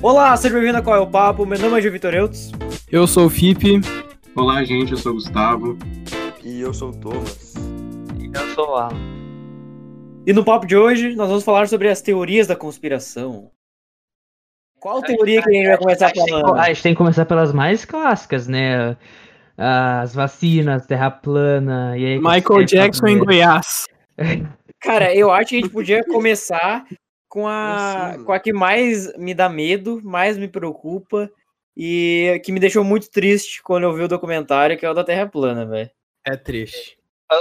Olá, seja bem-vindo a Qual é o Papo? Meu nome é Gil Vitor Eutz. Eu sou o Fipe. Olá, gente, eu sou o Gustavo. E eu sou o Thomas. E eu sou o Alan. E no papo de hoje, nós vamos falar sobre as teorias da conspiração. Qual teoria que a gente vai começar falando? A gente tem que começar pelas mais clássicas, né? As vacinas, terra plana. E aí Michael Jackson em Goiás. Cara, eu acho que a gente podia começar com a, com a que mais me dá medo, mais me preocupa e que me deixou muito triste quando eu vi o documentário, que é o da Terra Plana, velho. É triste.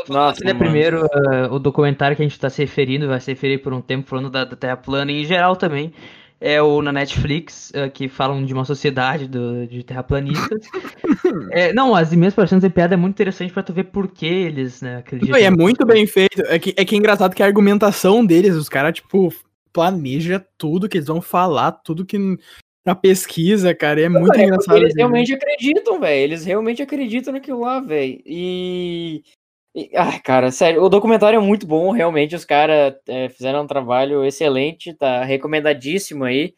Nossa, né, primeiro, uh, o documentário que a gente está se referindo, vai se referir por um tempo falando da, da Terra plana e em geral também, é o na Netflix, uh, que falam de uma sociedade do, de terraplanistas. é, não, as imensas paixões de piada é muito interessante para tu ver por que eles, né, acreditam. é muito bem feito. É que, é que é engraçado que a argumentação deles, os caras, tipo, planeja tudo que eles vão falar, tudo que na pesquisa, cara, é muito é engraçado. Eles realmente acreditam, velho. Eles realmente acreditam naquilo lá, velho. E... Ai, cara, sério, o documentário é muito bom, realmente. Os caras é, fizeram um trabalho excelente, tá recomendadíssimo aí.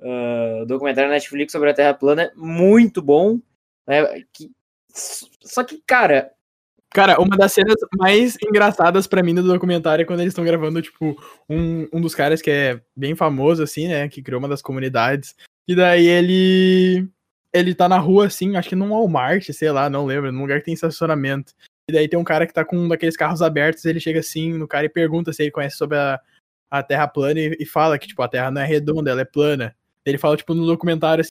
Uh, o documentário Netflix sobre a Terra plana é muito bom. Né? Que... Só que, cara, Cara, uma das cenas mais engraçadas para mim do documentário é quando eles estão gravando, tipo, um, um dos caras que é bem famoso, assim, né? Que criou uma das comunidades. E daí ele. Ele tá na rua, assim, acho que num Walmart, sei lá, não lembro, num lugar que tem estacionamento. E daí tem um cara que tá com um daqueles carros abertos, ele chega assim no cara e pergunta se ele conhece sobre a, a Terra plana e, e fala que, tipo, a Terra não é redonda, ela é plana. Ele fala, tipo, no documentário assim,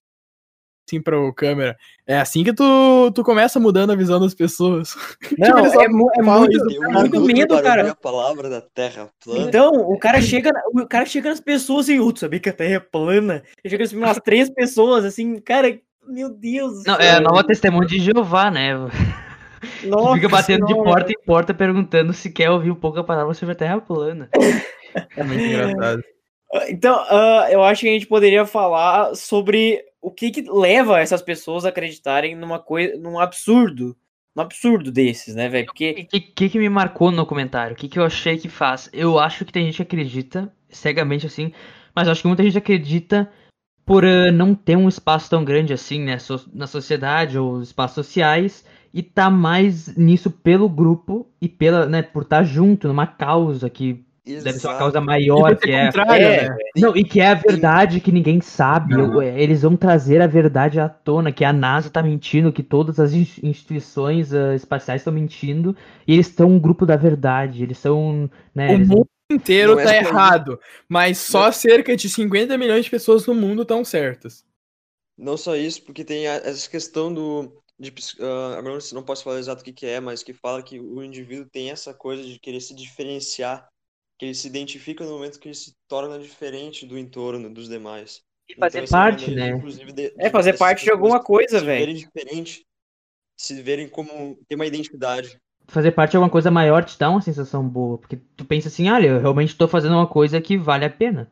assim pro câmera. É assim que tu, tu começa mudando a visão das pessoas. Não, tipo, é, é, muito, é muito medo, cara. A palavra da Terra plana. Então, o cara chega, o cara chega nas pessoas e, assim, sabia que a Terra é plana? Ele chega assim, umas três pessoas, assim, cara, meu Deus. Não, é a nova testemunha de Jeová, né? Nossa, fica batendo senhora. de porta em porta perguntando se quer ouvir um pouco a palavra sobre a Terra plana. É muito engraçado. Então, uh, eu acho que a gente poderia falar sobre o que, que leva essas pessoas a acreditarem numa coisa, num absurdo, num absurdo desses, né, velho? Porque o que, que, que me marcou no comentário? O que, que eu achei que faz? Eu acho que tem gente que acredita cegamente assim, mas acho que muita gente acredita por uh, não ter um espaço tão grande assim, né, so, na sociedade ou espaços sociais e tá mais nisso pelo grupo e pela, né, por estar tá junto numa causa que Exato. Deve ser uma causa maior que é. é né? Não, e que é a verdade que ninguém sabe. Não. Eles vão trazer a verdade à tona, que a NASA tá mentindo, que todas as instituições uh, espaciais estão mentindo, e eles estão um grupo da verdade. Eles são. Né, o eles... mundo inteiro é tá errado, mas só não. cerca de 50 milhões de pessoas no mundo estão certas. Não só isso, porque tem essa questão do. De, uh, agora não posso falar exato o que, que é, mas que fala que o indivíduo tem essa coisa de querer se diferenciar que ele se identifica no momento que ele se torna diferente do entorno dos demais. E fazer então, parte, né? De, de, é, fazer parte de alguma coisa, velho. Se verem diferente, se verem como ter uma identidade. Fazer parte de alguma coisa maior te dá uma sensação boa, porque tu pensa assim, olha, eu realmente tô fazendo uma coisa que vale a pena.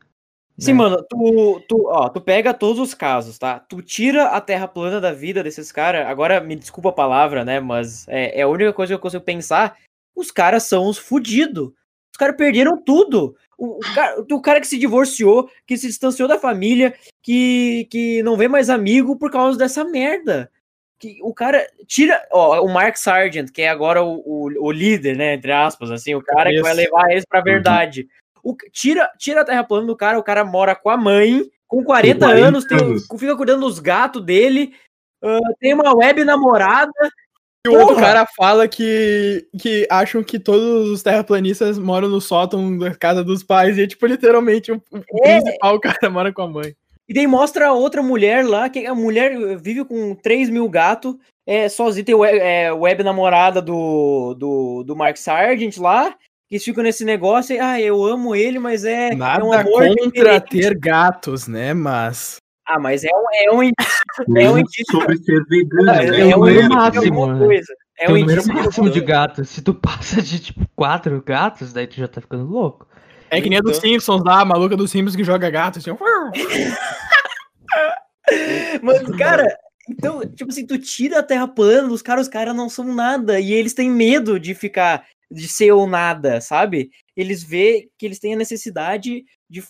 Sim, né? mano, tu, tu, ó, tu pega todos os casos, tá? Tu tira a terra plana da vida desses caras. Agora, me desculpa a palavra, né? Mas é, é a única coisa que eu consigo pensar. Os caras são os fudidos. Os caras perderam tudo. O, o, cara, o cara que se divorciou, que se distanciou da família, que, que não vê mais amigo por causa dessa merda. Que o cara tira. Ó, o Mark Sargent, que é agora o, o, o líder, né? Entre aspas, assim, o cara que vai levar eles pra uhum. verdade. O, tira, tira a terra plana do cara, o cara mora com a mãe, com 40, 40 anos, tem, fica cuidando dos gatos dele, uh, tem uma web namorada, e o outro cara fala que, que acham que todos os terraplanistas moram no sótão da casa dos pais, e é tipo, literalmente, o, o é. principal cara mora com a mãe. E daí mostra outra mulher lá, que a mulher vive com 3 mil gatos, é, sozinha, tem web, é, web namorada do, do, do Mark Sargent lá, que eles ficam nesse negócio, e, ah, eu amo ele, mas é, Nada é um amor contra ter gatos, né, mas... Ah, mas é um, é um indício. É um indício sobre ser vegano. É, é, é um indício máximo, né? coisa. É um indício máximo de gatos. Se tu passa de tipo quatro gatos, daí tu já tá ficando louco. É que nem a dos então- Simpsons lá, a maluca dos Simpsons que joga gato assim. Mas, cara, então, tipo assim, tu tira a terra plana dos caras, os caras não são nada. E eles têm medo de ficar, de ser ou nada, sabe? Eles vê que eles têm a necessidade de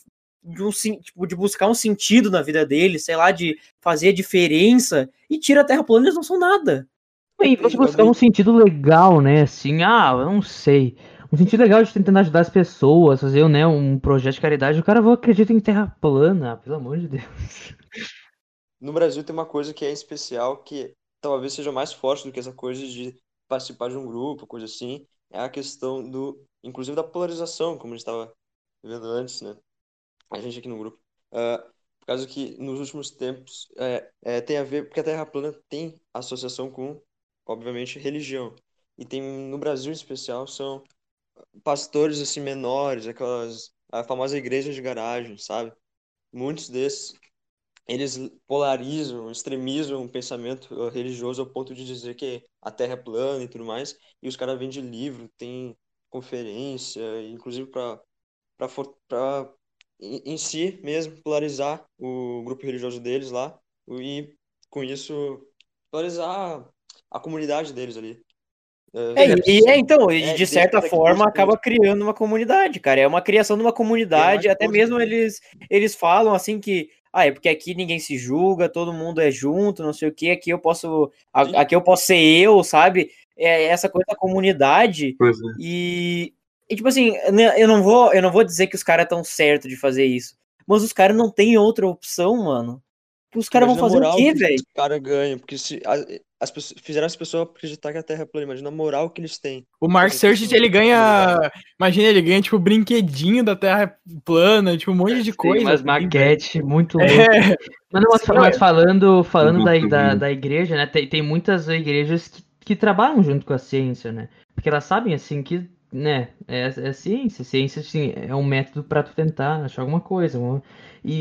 de, um, tipo, de buscar um sentido na vida deles, sei lá, de fazer a diferença, e tira a Terra plana, eles não são nada. E você buscar um sentido legal, né? Assim, ah, eu não sei. Um sentido legal de tentar ajudar as pessoas, fazer né, um projeto de caridade. O cara vai acreditar em terra plana, pelo amor de Deus. No Brasil tem uma coisa que é especial, que talvez seja mais forte do que essa coisa de participar de um grupo, coisa assim, é a questão do, inclusive da polarização, como a gente estava vendo antes, né? A gente aqui no grupo. Ah, por causa que nos últimos tempos é, é, tem a ver, porque a Terra plana tem associação com, obviamente, religião. E tem no Brasil em especial são pastores assim menores, aquelas a famosa igreja de garagem, sabe? Muitos desses eles polarizam, extremizam o pensamento uh, religioso ao ponto de dizer que a Terra é plana e tudo mais. E os caras vendem livro, tem conferência, inclusive para em, em si mesmo polarizar o grupo religioso deles lá e com isso polarizar a comunidade deles ali. É, e, e é, então, É, de certa forma acaba criando uma comunidade, cara. É uma criação de uma comunidade, mais até coisa mesmo eles, eles falam assim que, ah, é porque aqui ninguém se julga, todo mundo é junto, não sei o que, aqui eu posso, aqui eu posso ser eu, sabe? É essa coisa da comunidade Pois é. e, e, tipo assim, né, eu não vou, eu não vou dizer que os caras estão certos de fazer isso, mas os caras não têm outra opção, mano. Os caras vão fazer o moral quê, que velho? Os caras ganham, porque se a- as pessoas, fizeram as pessoas acreditar que a Terra é plana, imagina a moral que eles têm. O Mark Essa Search, questão ele ganha. Imagina, ele ganha, tipo, brinquedinho da Terra plana, tipo, um monte de Tem coisa. umas assim, velho. maquetes muito. É, Mas, não, mas, Sim, mas falando, falando da, Muito da, da igreja, né? Tem, tem muitas igrejas que, que trabalham junto com a ciência, né? Porque elas sabem, assim, que, né, é, é ciência. Ciência, assim, é um método pra tu tentar achar alguma coisa. E,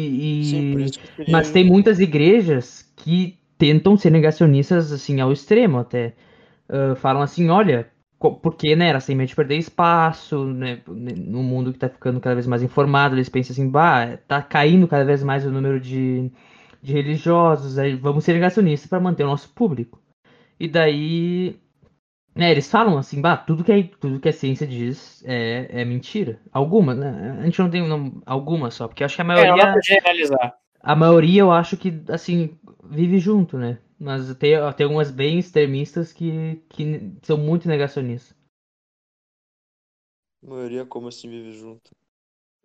e- Sim, Mas tem muitas igrejas que tentam ser negacionistas, assim, ao extremo até. Ah, falam assim, olha, porque, né, elas têm medo de perder espaço, né, no mundo que tá ficando cada vez mais informado, eles pensam assim, bah, tá caindo cada vez mais o número de, de religiosos, aí vamos ser negacionistas para manter o nosso público. E daí, né, eles falam assim, bah, tudo que, a- tudo que a ciência diz é, é mentira. Alguma, né, a gente não tem não, algumas só, porque eu acho que a É, maioria... generalizar. A maioria eu acho que, assim, vive junto, né? Mas tem, tem algumas bem extremistas que, que são muito negacionistas. A maioria como assim vive junto.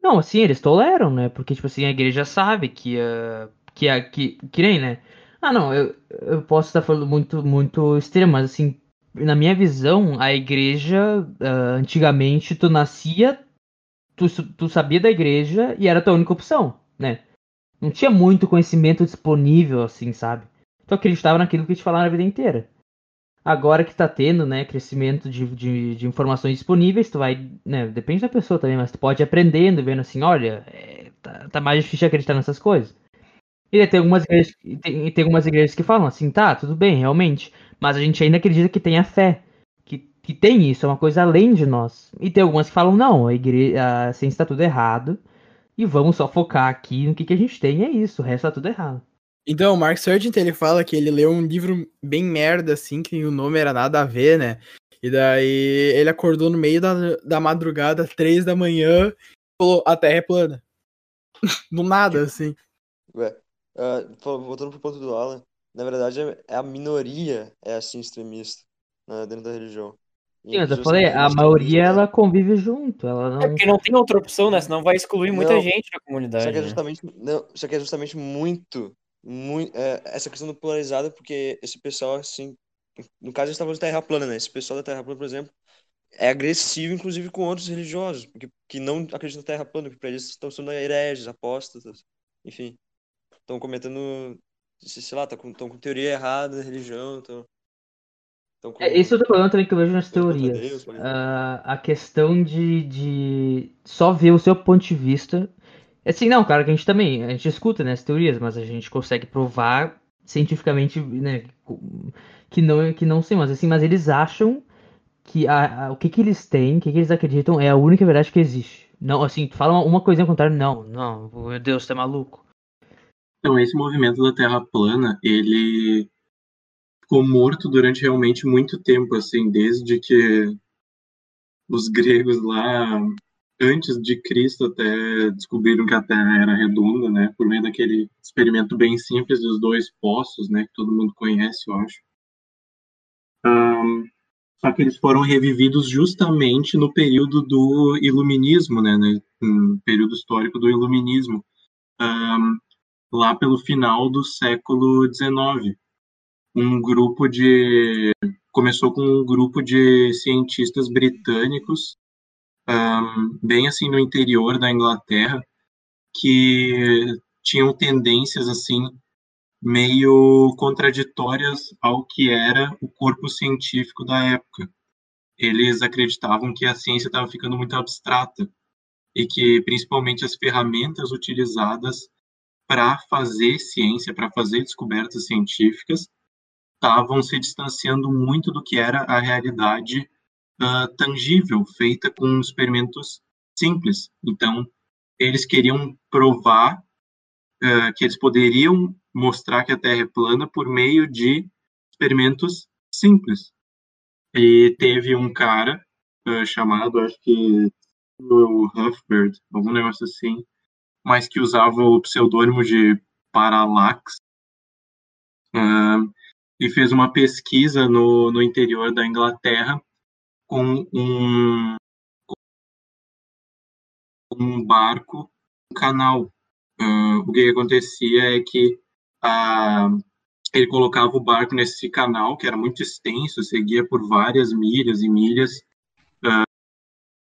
Não, assim, eles toleram, né? Porque, tipo assim, a igreja sabe que, uh, que, a, que, que nem, né? Ah, não, eu, eu posso estar falando muito, muito extremo, mas, assim, na minha visão, a igreja, ah, antigamente, tu nascia, tu, tu sabia da igreja e era a tua única opção, né? Não tinha muito conhecimento disponível, assim, sabe? Tu acreditava naquilo que te falaram a vida inteira. Agora que tá tendo, né, crescimento de, de, de informações disponíveis, tu vai, né, depende da pessoa também, mas tu pode ir aprendendo, vendo assim, olha, é, tá, tá mais difícil acreditar nessas coisas. E tem algumas igrejas, tem, tem algumas igrejas que falam assim, tá, tudo bem, realmente, mas a gente ainda acredita que tem a fé, que, que tem isso, é uma coisa além de nós. E tem algumas que falam, não, a, igreja, a ciência tá tudo errado, e vamos só focar aqui no que, que a gente tem, e é isso, o resto tá tudo errado. Então, o Mark Sargent, ele fala que ele leu um livro bem merda, assim, que o nome era nada a ver, né? E daí ele acordou no meio da, da madrugada, três da manhã, e falou, a Terra é plana. Do nada, assim. Ué, fal- voltando pro ponto do Alan, na verdade é é a minoria é assim extremista né, dentro da religião. Sim, mas eu falei, a maioria ela convive junto, ela É não... porque não tem outra opção, né? Senão vai excluir muita Não. gente da Só comunidade. que é né? justamente, não, só que é justamente muito, muito essa questão do polarizado, porque esse pessoal, assim, no caso a gente tá falando de terra plana, né? Esse pessoal da terra plana, por exemplo, é agressivo, inclusive, com outros religiosos, porque, que não acreditam na terra plana, que pra eles estão sendo hereges, apóstatas, enfim. Estão cometendo, sei lá, estão com, estão com teoria errada da religião, estão... com... É, esse é outro problema também que eu vejo nas teorias. Deus, exemplo. Ah, a questão de, de só ver o seu ponto de vista. Assim, não, claro que a gente também, a gente escuta né, as teorias, mas a gente consegue provar cientificamente né, que não que não sei, mas assim, mas eles acham que a, a- o que, que eles têm, o que, que eles acreditam é a única verdade que existe. Não, assim, tu fala uma, uma coisinha ao contrário, não, não, meu Deus, tu é maluco. Então, esse movimento da Terra plana, ele ficou morto durante realmente muito tempo, assim, desde que os gregos lá antes de Cristo até descobriram que a Terra era redonda, né? Por meio daquele experimento bem simples dos dois poços, né? Que todo mundo conhece, eu acho. Um, só que eles foram revividos justamente no período do Iluminismo, né? No período histórico do Iluminismo, um, lá pelo final do século XIX. Um grupo de começou com um grupo de cientistas britânicos, um, bem assim no interior da Inglaterra, que tinham tendências assim meio contraditórias ao que era o corpo científico da época. Eles acreditavam que a ciência estava ficando muito abstrata e que principalmente as ferramentas utilizadas para fazer ciência, para fazer descobertas científicas, estavam se distanciando muito do que era a realidade uh, tangível, feita com experimentos simples. Então, eles queriam provar uh, que eles poderiam mostrar que a Terra é plana por meio de experimentos simples. E teve um cara uh, chamado, acho que o Huffbird, algum negócio assim, mas que usava o pseudônimo de Parallax, uh, e fez uma pesquisa no, no interior da Inglaterra com um, um barco, um canal. Uh, o que acontecia é que uh, ele colocava o barco nesse canal, que era muito extenso, seguia por várias milhas e milhas,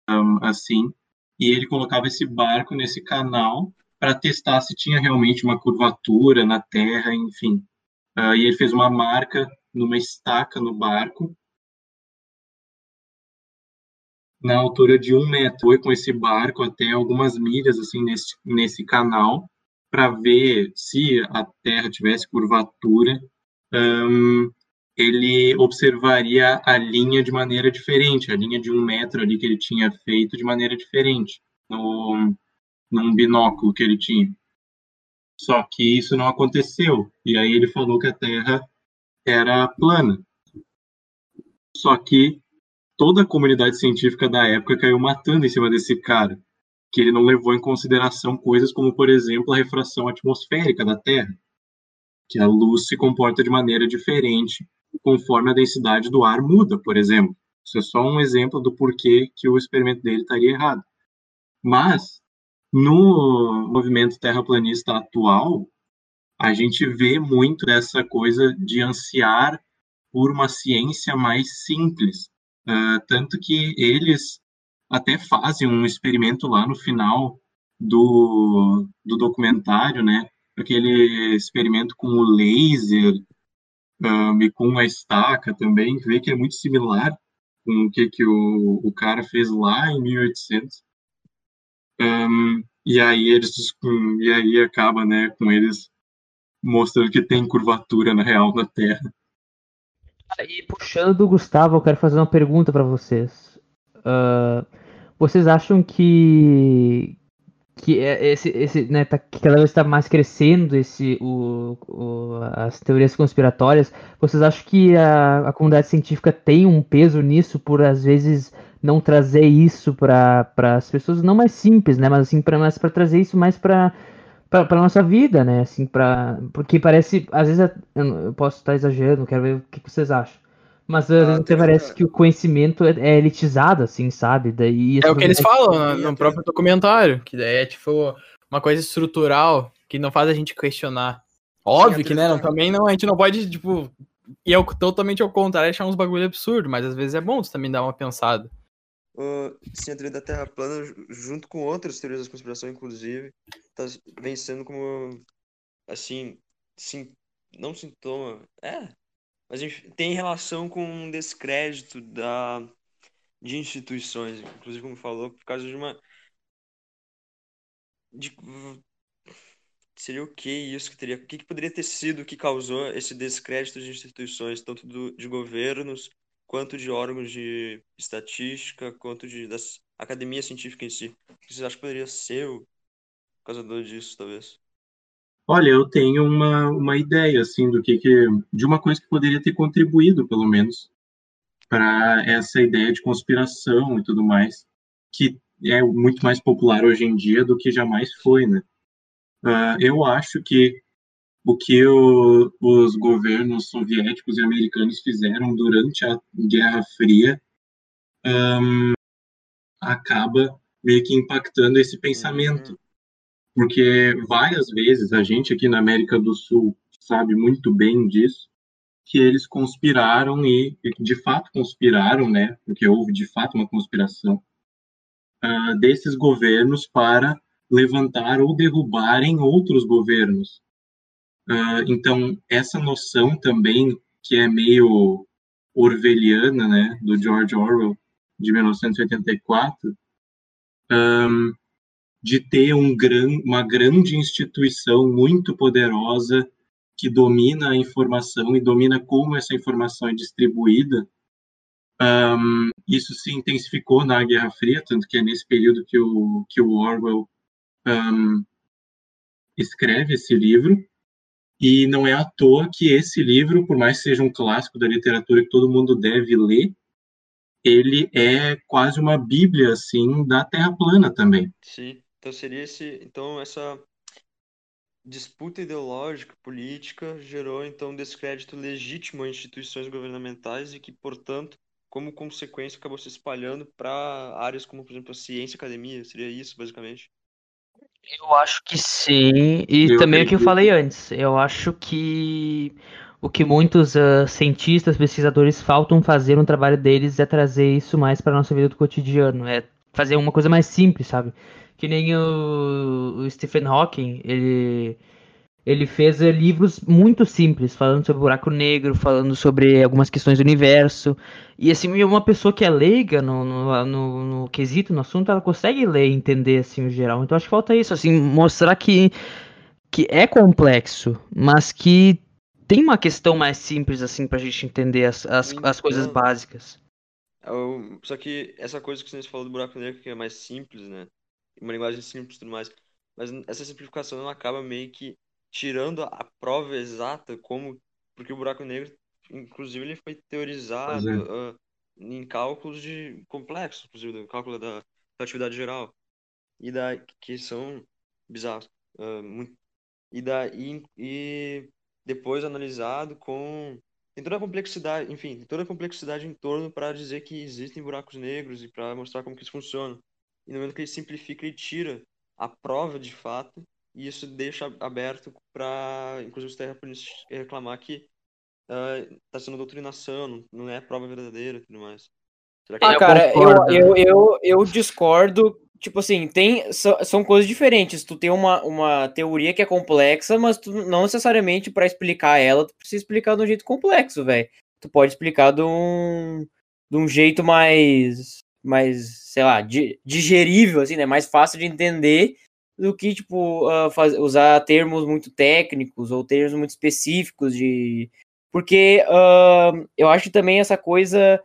um, assim, e ele colocava esse barco nesse canal para testar se tinha realmente uma curvatura na Terra, enfim. Uh, e ele fez uma marca numa estaca no barco, na altura de um metro. Foi com esse barco até algumas milhas, assim, nesse, nesse canal, para ver se a Terra tivesse curvatura. Um, ele observaria a linha de maneira diferente, a linha de um metro ali que ele tinha feito de maneira diferente, no, num binóculo que ele tinha. Só que isso não aconteceu. E aí ele falou que a Terra era plana. Só que toda a comunidade científica da época caiu matando em cima desse cara, que ele não levou em consideração coisas como, por exemplo, a refração atmosférica da Terra, que a luz se comporta de maneira diferente conforme a densidade do ar muda, por exemplo. Isso é só um exemplo do porquê que o experimento dele estaria errado. Mas no movimento terraplanista atual, a gente vê muito dessa coisa de ansiar por uma ciência mais simples. Uh, tanto que eles até fazem um experimento lá no final do, do documentário, né? Aquele experimento com o laser um, e com a estaca também, vê que é muito similar com o que, que o, o cara fez lá em 1800. Um, e aí eles e aí acaba, né, com eles mostrando que tem curvatura na real na Terra. E puxando do Gustavo, eu quero fazer uma pergunta para vocês. Uh, vocês acham que que é esse, esse né, tá, cada vez está mais crescendo esse, o, o, as teorias conspiratórias. Vocês acham que a, a comunidade científica tem um peso nisso por às vezes não trazer isso para as pessoas não mais simples, né, mas assim para trazer isso mais para para nossa vida, né, assim para porque parece às vezes eu posso estar exagerando, quero ver o que vocês acham. Mas às vezes até parece que o conhecimento é, é, elitizado, assim, sabe? Daí, é o que eles falam no, no próprio documentário, que daí é tipo uma coisa estrutural que não faz a gente questionar. Óbvio que, né, não, também não, a gente não pode, tipo, e é totalmente ao contrário, achar uns bagulho absurdo, mas às vezes é bom você também dar uma pensada. Uh, sim, a teoria da Terra plana, junto com outras teorias da conspiração, inclusive, tá, vem sendo como, assim, sim, não sintoma, é, mas enfim, tem relação com um descrédito da, de instituições, inclusive como falou, por causa de uma de, seria o que isso que teria, o que, que poderia ter sido que causou esse descrédito de instituições, tanto do, de governos quanto de órgãos de estatística, quanto de das academia científica em si. O que vocês acham que poderia ser o causador disso, talvez? Olha, eu tenho uma, uma ideia, assim, do que, que de uma coisa que poderia ter contribuído, pelo menos, para essa ideia de conspiração e tudo mais, que é muito mais popular hoje em dia do que jamais foi, né? Uh, eu acho que o que o, os governos soviéticos e americanos fizeram durante a Guerra Fria um, acaba meio que impactando esse pensamento. Porque várias vezes a gente aqui na América do Sul sabe muito bem disso, que eles conspiraram e, de fato conspiraram, né? Porque houve de fato uma conspiração uh, desses governos para levantar ou derrubarem outros governos. Uh, então, essa noção também, que é meio orwelliana, né, do George Orwell, de 1984, um, de ter um gran, uma grande instituição muito poderosa que domina a informação e domina como essa informação é distribuída. Um, isso se intensificou na Guerra Fria, tanto que é nesse período que o, que o Orwell um, escreve esse livro. E não é à toa que esse livro, por mais que seja um clássico da literatura que todo mundo deve ler, ele é quase uma bíblia assim da Terra plana também. Sim. Então seria esse, então essa disputa ideológica, política gerou então um descrédito legítimo a instituições governamentais e que, portanto, como consequência acabou se espalhando para áreas como, por exemplo, a ciência, a academia, seria isso basicamente? Eu acho que sim, e eu também o que eu falei antes, eu acho que o que muitos uh, cientistas, pesquisadores faltam fazer no trabalho deles é trazer isso mais para nossa vida do cotidiano, é fazer uma coisa mais simples, sabe? Que nem o, o Stephen Hawking, ele ele fez uh, livros muito simples, falando sobre buraco negro, falando sobre algumas questões do universo. E assim, uma pessoa que é leiga no, no, no, no quesito, no assunto, ela consegue ler e entender assim o geral. Então acho que falta isso, assim, mostrar que, que é complexo, mas que tem uma questão mais simples assim pra gente entender as, as, então, as coisas básicas. É só que essa coisa que você falou do buraco negro que é mais simples, né? Uma linguagem simples e tudo mais. Mas essa simplificação ela acaba meio que tirando a prova exata como porque o buraco negro inclusive ele foi teorizado é. uh, em cálculos de complexos inclusive do cálculo da atividade geral e da que são bizarros uh, muito, e daí e depois analisado com tem toda a complexidade enfim toda a complexidade em torno para dizer que existem buracos negros e para mostrar como que isso funciona e no momento que ele simplifica ele tira a prova de fato e isso deixa aberto para, inclusive, os terraplanistas reclamar que está uh, sendo doutrinação, não, é prova verdadeira e tudo mais. ah, cara, eu, eu, eu, eu, discordo. Tipo assim, tem, são, são coisas diferentes. Tu tem uma, uma teoria que é complexa, mas tu não necessariamente para explicar ela, tu precisa explicar de um jeito complexo, velho. Tu pode explicar de um, de um jeito mais, mais, sei lá, digerível, assim, né? Mais fácil de entender do que, tipo, uh, usar termos muito técnicos ou termos muito específicos de. Porque uh, eu acho também essa coisa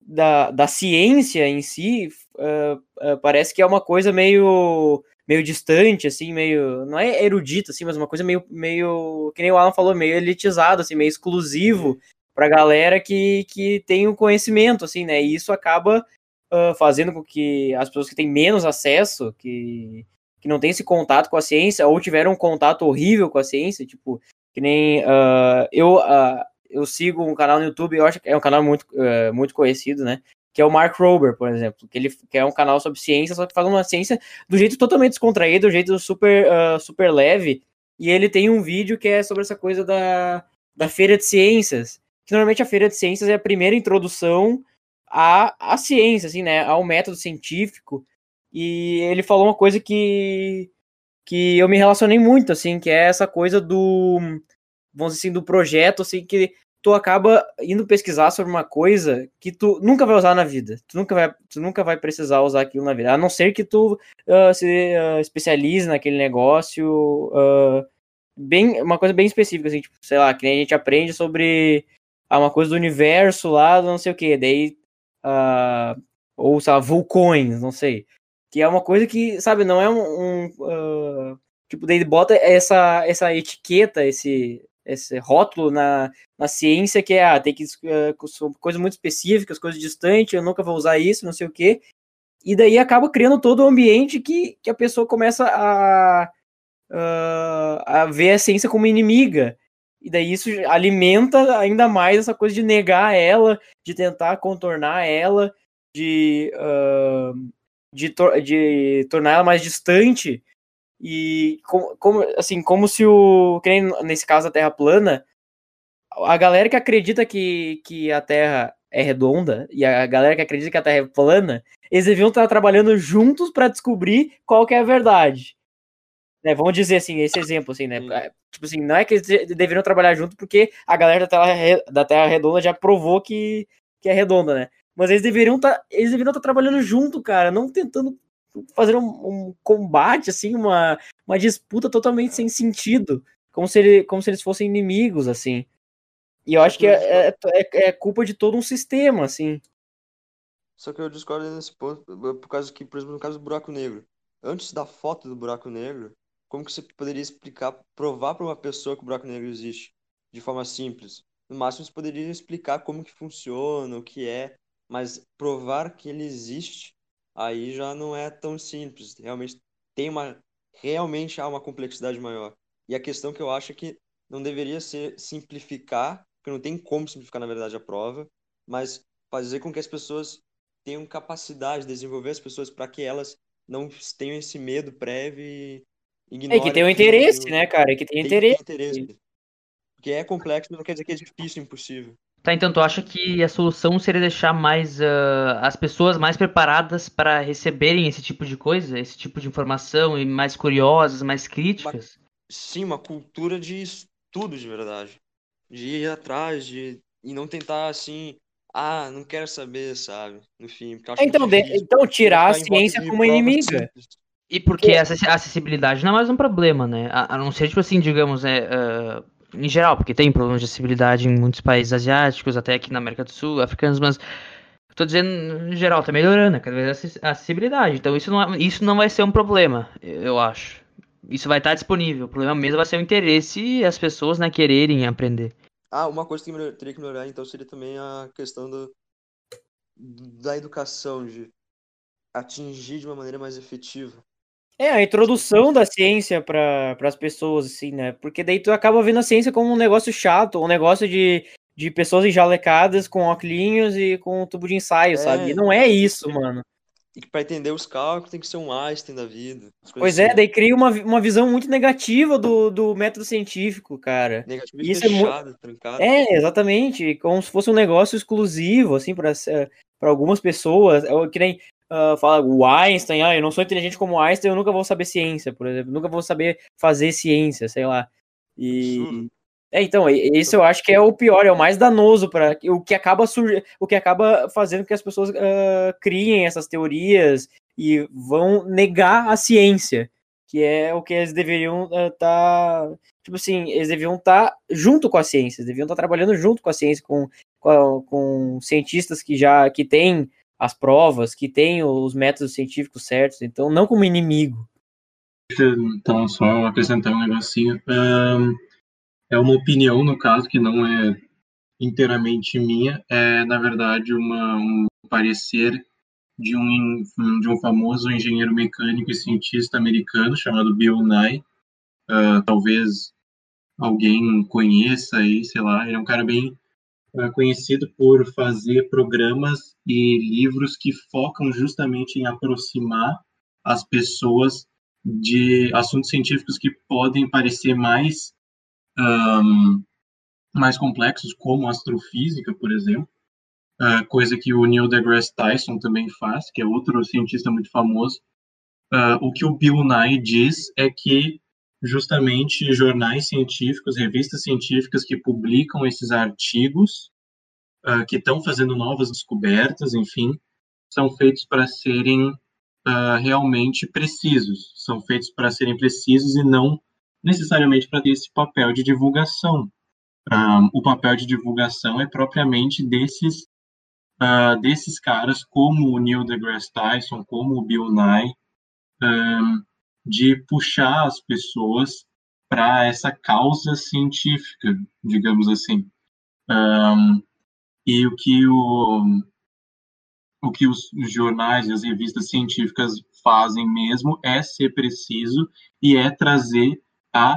da, da ciência em si uh, parece que é uma coisa meio meio distante, assim, meio. Não é erudito, assim, mas uma coisa meio. meio que nem o Alan falou, meio elitizado, assim, meio exclusivo pra galera que, que tem o conhecimento, assim, né? E isso acaba fazendo com que as pessoas que têm menos acesso, que que não tem esse contato com a ciência, ou tiveram um contato horrível com a ciência, tipo, que nem uh, eu, uh, eu sigo um canal no YouTube, eu acho que é um canal muito, muito conhecido, né? Que é o Mark Rober, por exemplo, que ele que é um canal sobre ciência, só que faz uma ciência do jeito totalmente descontraído, do jeito super, super leve. E ele tem um vídeo que é sobre essa coisa da, da feira de ciências. Que normalmente a feira de ciências é a primeira introdução à, à ciência, assim, né? Ao método científico e ele falou uma coisa que, que eu me relacionei muito, assim, que é essa coisa do, vamos dizer assim, do projeto, assim, que tu acaba indo pesquisar sobre uma coisa que tu nunca vai usar na vida. Tu nunca vai, tu nunca vai precisar usar aquilo na vida. A não ser que tu uh, se uh, especialize naquele negócio. Uh, bem, uma coisa bem específica, assim, tipo, sei lá, que nem a gente aprende sobre uma coisa do universo lá, não sei o que. Daí. Ou, sei lá, vulcões, não sei. Que é uma coisa que, sabe, não é um. um uh, tipo, daí bota essa, essa etiqueta, esse, esse rótulo na, na ciência que é, ah, tem que. Uh, coisas muito específicas, coisas distantes, eu nunca vou usar isso, não sei o quê. e daí acaba criando todo o ambiente que, que a pessoa começa a, a, a ver a ciência como inimiga. E daí isso alimenta ainda mais essa coisa de negar ela, de tentar contornar ela, de, uh, de, tor de tornar ela mais distante. E como, como, assim, como se o. Que nem nesse caso a Terra plana, a galera que acredita que, que a Terra é redonda e a galera que acredita que a Terra é plana, eles deviam estar trabalhando juntos para descobrir qual que é a verdade. Né, vamos dizer assim, esse exemplo, assim, né? Tipo assim, não é que eles deveriam trabalhar junto porque a galera da Terra, da terra Redonda já provou que, que é redonda, né? Mas eles deveriam estar. Tá, eles deveriam estar tá trabalhando junto, cara, não tentando fazer um, um, combate, assim, uma, uma disputa totalmente sem sentido. Como se, ele, como se eles fossem inimigos, assim. E eu acho que é, é, é, é culpa de todo um sistema, assim. Só que eu discordo nesse ponto, por causa que, por exemplo, no caso do buraco negro, antes da foto do buraco negro, como que você poderia explicar, provar para uma pessoa que o buraco negro existe de forma simples? No máximo, você poderia explicar como que funciona, o que é, mas provar que ele existe, aí já não é tão simples. Realmente tem uma, realmente há uma complexidade maior. E a questão que eu acho é que não deveria ser simplificar porque não tem como simplificar, na verdade, a prova, mas fazer com que as pessoas tenham capacidade, desenvolver as pessoas para que elas não tenham esse medo prévio e É que tem um interesse, tem, né, cara? É que tem, tem interesse. interesse. Porque é complexo, mas não quer dizer que é difícil, impossível. Tá, então tu acha que a solução seria deixar mais uh, as pessoas mais preparadas para receberem esse tipo de coisa, esse tipo de informação e mais curiosas, mais críticas? Sim, uma cultura de estudo de verdade de ir atrás, de e não tentar assim, ah, não quero saber, sabe? No fim, então, de, então tirar a ciência como inimiga. E porque essa acessibilidade não é mais um problema, né? A, a não ser, tipo assim, digamos, é, uh, em geral, porque tem problemas de acessibilidade em muitos países asiáticos, até aqui na América do Sul, africanos, mas tô dizendo, em geral, tá melhorando né? cada vez a acessibilidade. Então isso não, é, isso não vai ser um problema, eu acho isso vai estar disponível. O problema mesmo vai ser o interesse e as pessoas né, quererem aprender. Ah, uma coisa que teria que melhorar então seria também a questão do, da educação, de atingir de uma maneira mais efetiva. É, a introdução da ciência para as pessoas, assim, né? Porque daí tu acaba vendo a ciência como um negócio chato, um negócio de, de pessoas enjalecadas com óculos e com um tubo de ensaio, é, sabe? E não é isso, mano. E que para entender os cálculos tem que ser um Einstein da vida. Pois é, assim. daí cria uma, uma visão muito negativa do, do método científico, cara. Negativo e Isso fechado, é muito... trancado. É, exatamente. Como se fosse um negócio exclusivo, assim, para algumas pessoas. É que nem uh, fala o Einstein, ah, eu não sou inteligente como Einstein, eu nunca vou saber ciência, por exemplo. Nunca vou saber fazer ciência, sei lá. E. É, então, esse eu acho que é o pior, é o mais danoso para o que acaba sur... o que acaba fazendo que as pessoas uh, criem essas teorias e vão negar a ciência, que é o que eles deveriam estar, uh, tá... tipo assim, eles deveriam estar tá junto com a ciência, eles deviam estar tá trabalhando junto com a ciência, com, com, com cientistas que já que têm as provas, que têm os métodos científicos certos, então não como inimigo. Então, só acrescentar um negocinho. É uma opinião, no caso, que não é inteiramente minha, é, na verdade, uma, um parecer de um, de um famoso engenheiro mecânico e cientista americano chamado Bill Nye. Uh, talvez alguém conheça aí, sei lá, ele é um cara bem conhecido por fazer programas e livros que focam justamente em aproximar as pessoas de assuntos científicos que podem parecer mais um, mais complexos, como astrofísica, por exemplo, uh, coisa que o Neil deGrasse Tyson também faz, que é outro cientista muito famoso. Uh, o que o Bill Nye diz é que justamente jornais científicos, revistas científicas que publicam esses artigos, uh, que estão fazendo novas descobertas, enfim, são feitos para serem uh, realmente precisos, são feitos para serem precisos e não necessariamente para ter esse papel de divulgação. Um, o papel de divulgação é propriamente desses uh, desses caras como o Neil deGrasse Tyson, como o Bill Nye, de puxar as pessoas para essa causa científica, digamos assim. Um, e o que o, o que os, jornais e as revistas científicas fazem mesmo é ser preciso e é trazer a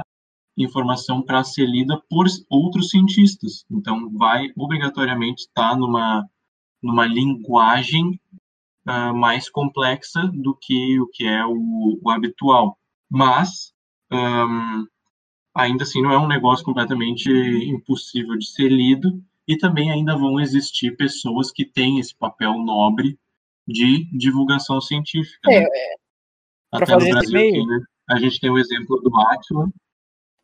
informação para ser lida por outros cientistas. Então, vai obrigatoriamente estar numa, numa linguagem uh, mais complexa do que o que é o, o habitual. Mas, um, ainda assim, não é um negócio completamente impossível de ser lido, e também ainda vão existir pessoas que têm esse papel nobre de divulgação científica. É, né? é, pra Até no Brasil meio. aqui, né? A gente tem o exemplo do Atila,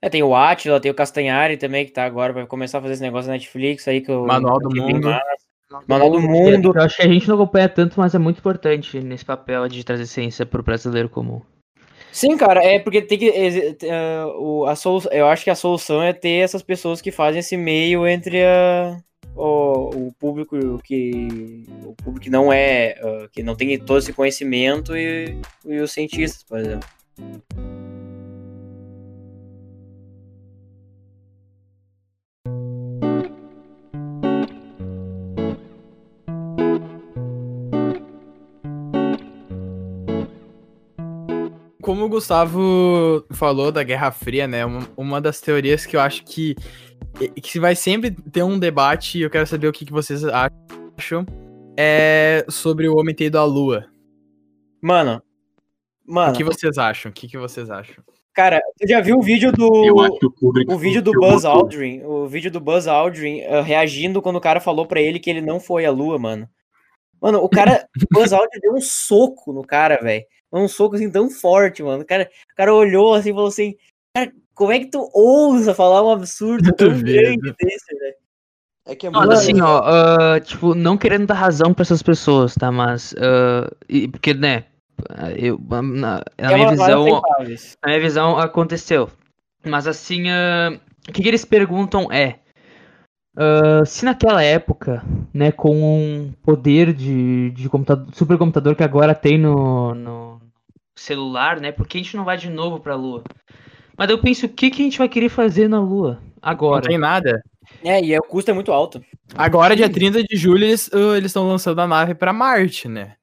É, tem o Atila, tem o Castanhari também, que tá agora, vai começar a fazer esse negócio na Netflix aí que eu. Manual do é Mundo. massa. Manual do Mundo. Eu acho que a gente não acompanha tanto, mas é muito importante nesse papel de trazer ciência pro brasileiro comum. Sim, cara, é porque tem que. é, o, a solu, eu acho que a solução é ter essas pessoas que fazem esse meio entre a, o, o público que. O público que não é. ah, que não tem todo esse conhecimento e, e os cientistas, por exemplo. Como o Gustavo falou da Guerra Fria, né? Uma, uma das teorias que eu acho que, que vai sempre ter um debate, e eu quero saber o que, que vocês acham, é sobre o homem ter ido à Lua. Mano. Mano, O que vocês acham? O que, que vocês acham? cara, tu já viu o vídeo do. eu acho que o O vídeo do Buzz. Aldrin, o vídeo do Buzz Aldrin ah, reagindo quando o cara falou pra ele que ele não foi à lua, mano. Mano, o cara, o Buzz Aldrin deu um soco no cara, velho. Um soco assim tão forte, mano. O cara, o cara olhou assim e falou assim: Cara, como é que tu ousa falar um absurdo tão grande desse, velho? É que é Mas muito- assim, ó, ah, tipo, não querendo dar razão pra essas pessoas, tá? Mas, ah, e- porque, né, eu, na, na É minha visão, na minha visão aconteceu. Mas assim, ah, o que, que eles perguntam é, se naquela época, né, com um poder de, de computador, supercomputador que agora tem no, no celular, né, por que a gente não vai de novo pra Lua? Mas eu penso, o que, que a gente vai querer fazer na Lua Não agora? tem nada. É, e o custo é muito alto. Agora, dia 30 de julho, eles uh, estão lançando a nave pra Marte, né?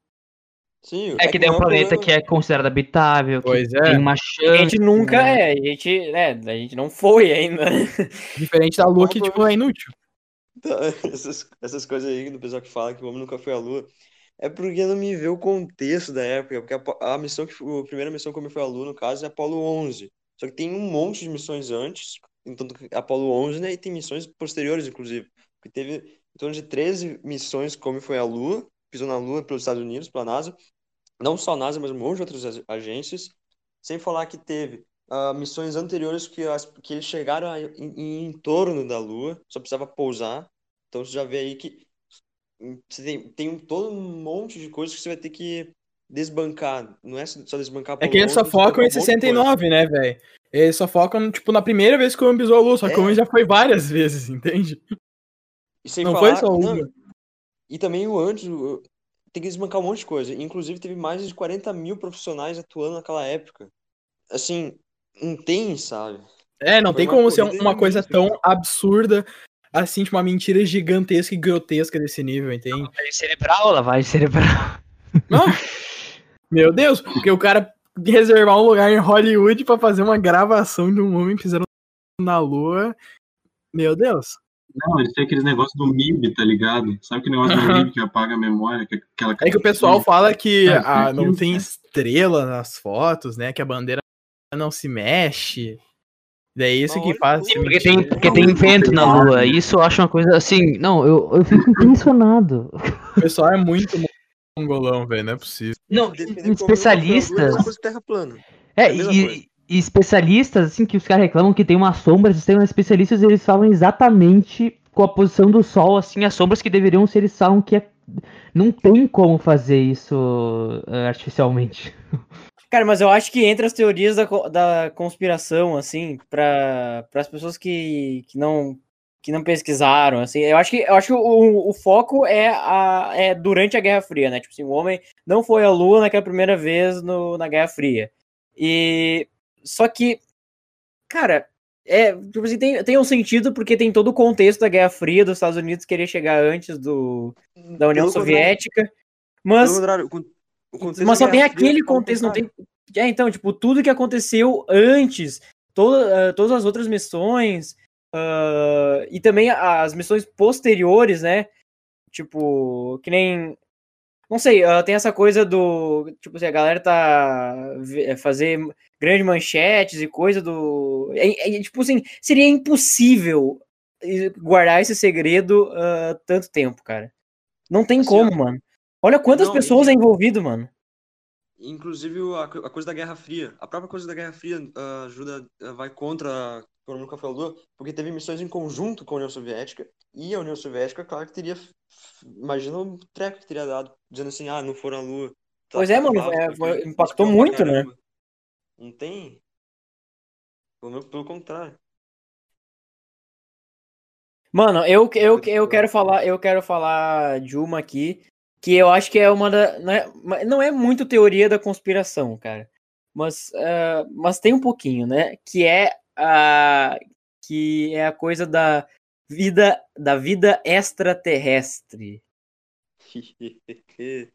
Sim, É que daí é um não planeta que é considerado habitável, que Pois tem é. uma A chance. gente nunca né? é, a gente, né, a gente não foi ainda. Diferente da Lua, que, tipo, é inútil. Tá, essas, essas coisas aí do pessoal que fala que o homem nunca foi à Lua. É porque não me vê o contexto da época. Porque a, a missão que a primeira missão que o homem foi à Lua, no caso, é Apolo 11. Só que tem um monte de missões antes, então Apolo 11, né? E tem missões posteriores, inclusive. Porque teve em torno de 13 missões que o homem foi à Lua, pisou na Lua pelos Estados Unidos, pela NASA. Não só a NASA, mas um monte de outras ag- agências. Sem falar que teve ah, missões anteriores que, as, que eles chegaram a- em, em torno da Lua, só precisava pousar. Então você já vê aí que você tem, tem todo um monte de coisas que você vai ter que desbancar. Não é só desbancar É que eles só Apolo 11, focam em você tem que desbancar um monte de 69, né, velho? Eles só focam, tipo, na primeira vez que o homem pisou a Lua, só que É. o homem já foi várias vezes, entende? E sem Não falar, foi só uma. E também o antes, tem que desbancar um monte de coisa. Inclusive, teve mais de 40 mil profissionais atuando naquela época. Assim, não tem, sabe? É, não Foi tem como ser uma coisa tão absurda, assim, tipo, uma mentira gigantesca e grotesca desse nível, entende? Lavagem cerebral, lavagem cerebral. Não. Meu Deus, porque o cara reservar um lugar em Hollywood pra fazer uma gravação de um homem pisando na lua. Meu Deus. Não, eles têm aqueles negócios do MIB, tá ligado? Sabe que negócio do MIB que apaga a memória? Que é aquela É que o pessoal fala que ah, não tem né? estrela nas fotos, né? Que a bandeira não se mexe. Daí é isso que faz. tudo, Porque tem, porque Não, tem não vento tem na Lua. Isso eu acho uma coisa assim. Não, eu, eu fico impressionado. O pessoal é muito mongolão, velho. Não é possível. Não, é especialistas. É, É e, e especialistas, assim, que os caras reclamam que tem uma sombra, eles têm uns especialistas, eles falam exatamente com a posição do sol, assim, as sombras que deveriam ser, eles falam que é, não tem como fazer isso eh, artificialmente. Cara, mas eu acho que entre as teorias da, da conspiração, assim, para as pessoas que, que não que não pesquisaram, assim, eu acho que eu acho que o, o foco é, a, é durante a Guerra Fria, né? Tipo assim, o homem não foi à Lua naquela primeira vez no, na Guerra Fria. E só que, cara, é, tipo assim, tem, tem um sentido porque tem todo o contexto da Guerra Fria dos Estados Unidos querer chegar antes do, da União contrário. Soviética. Mas, contrário, mas só tem aquele o contexto, não tem. É, então, tipo, tudo que aconteceu antes, toda, ah, todas as outras missões, ah, e também as missões posteriores, né? Tipo, que nem. Não sei, ah, tem essa coisa do. Tipo assim, a galera tá. ve- fazer grandes manchetes e coisa do. é- é, tipo assim, seria impossível eh, guardar esse segredo tanto tempo, cara. Não tem Assim, como, mano. Olha quantas Não, pessoas e- é envolvido, mano. Inclusive a, a coisa da Guerra Fria. A própria coisa da Guerra Fria ah, ajuda, ah, vai contra, como nunca falou, porque teve missões em conjunto com a União Soviética, e a União Soviética, claro que teria. Imagina o treco que teria dado, dizendo assim, ah, não foram à Lua. Tá Pois é, mano, bravo, é, foi- impactou muito, né? Não tem? Pelo, pelo contrário. Mano, eu, eu, eu quero falar, eu quero falar de uma aqui que eu acho que é uma da. Não é, não é muito teoria da conspiração, cara. Mas, ah, mas tem um pouquinho, né? Que é a. Que é a coisa da vida da vida extraterrestre.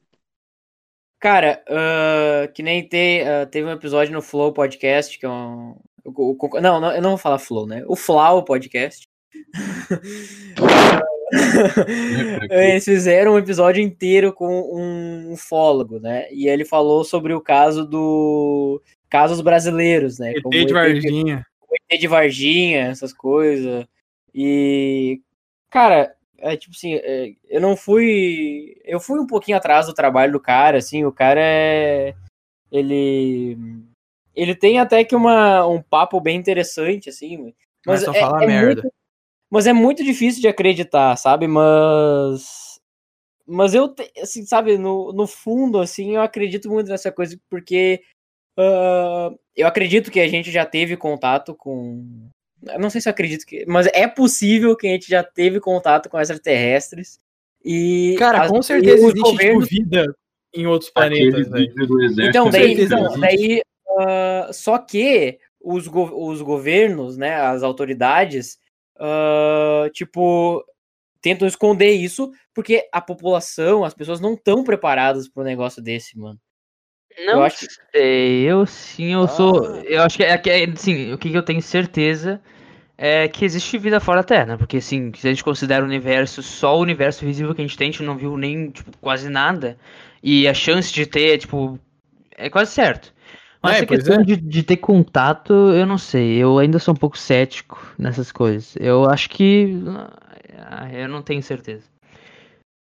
Cara, ah, que nem te, ah, teve um episódio no Flow Podcast, que é um. o- o- não, não, eu não vou falar Flow, né? O Flow Podcast. Eles fizeram um episódio inteiro com um ufólogo, né? E ele falou sobre o caso do. Casos brasileiros, né? como ET de o Varginha. ET de Varginha, essas coisas. E. Cara, é tipo assim, é, eu não fui. Eu fui um pouquinho atrás do trabalho do cara, assim, o cara é. Ele. Ele tem até que uma, um papo bem interessante, assim. Mas só é- fala é merda. muito- mas é muito difícil de acreditar, sabe? Mas. Mas eu, assim, sabe, no, no fundo, assim, eu acredito muito nessa coisa, porque ah, eu acredito que a gente já teve contato com. eu Não sei se eu acredito que. Mas é possível que a gente já teve contato com extraterrestres. E. Cara, as- com certeza existe governos- tipo, vida em outros planetas, exército. Então, Com daí, certeza então, daí ah, só que os, go- os governos, né, as autoridades, ah, tipo, tentam esconder isso porque a população, as pessoas não estão preparadas para um negócio desse, mano. Não acho que- sei, eu sim, eu sou. Ah. Eu acho que é, que é sim, o que que eu tenho certeza é que existe vida fora da Terra, né? Porque assim, se a gente considera o universo só o universo visível que a gente tem, a gente não viu nem tipo, quase nada. E a chance de ter, tipo, é quase certo. Mas É, pois questão é. de, de ter contato, eu não sei. Eu ainda sou um pouco cético nessas coisas. Eu acho que. ah, Eu não tenho certeza.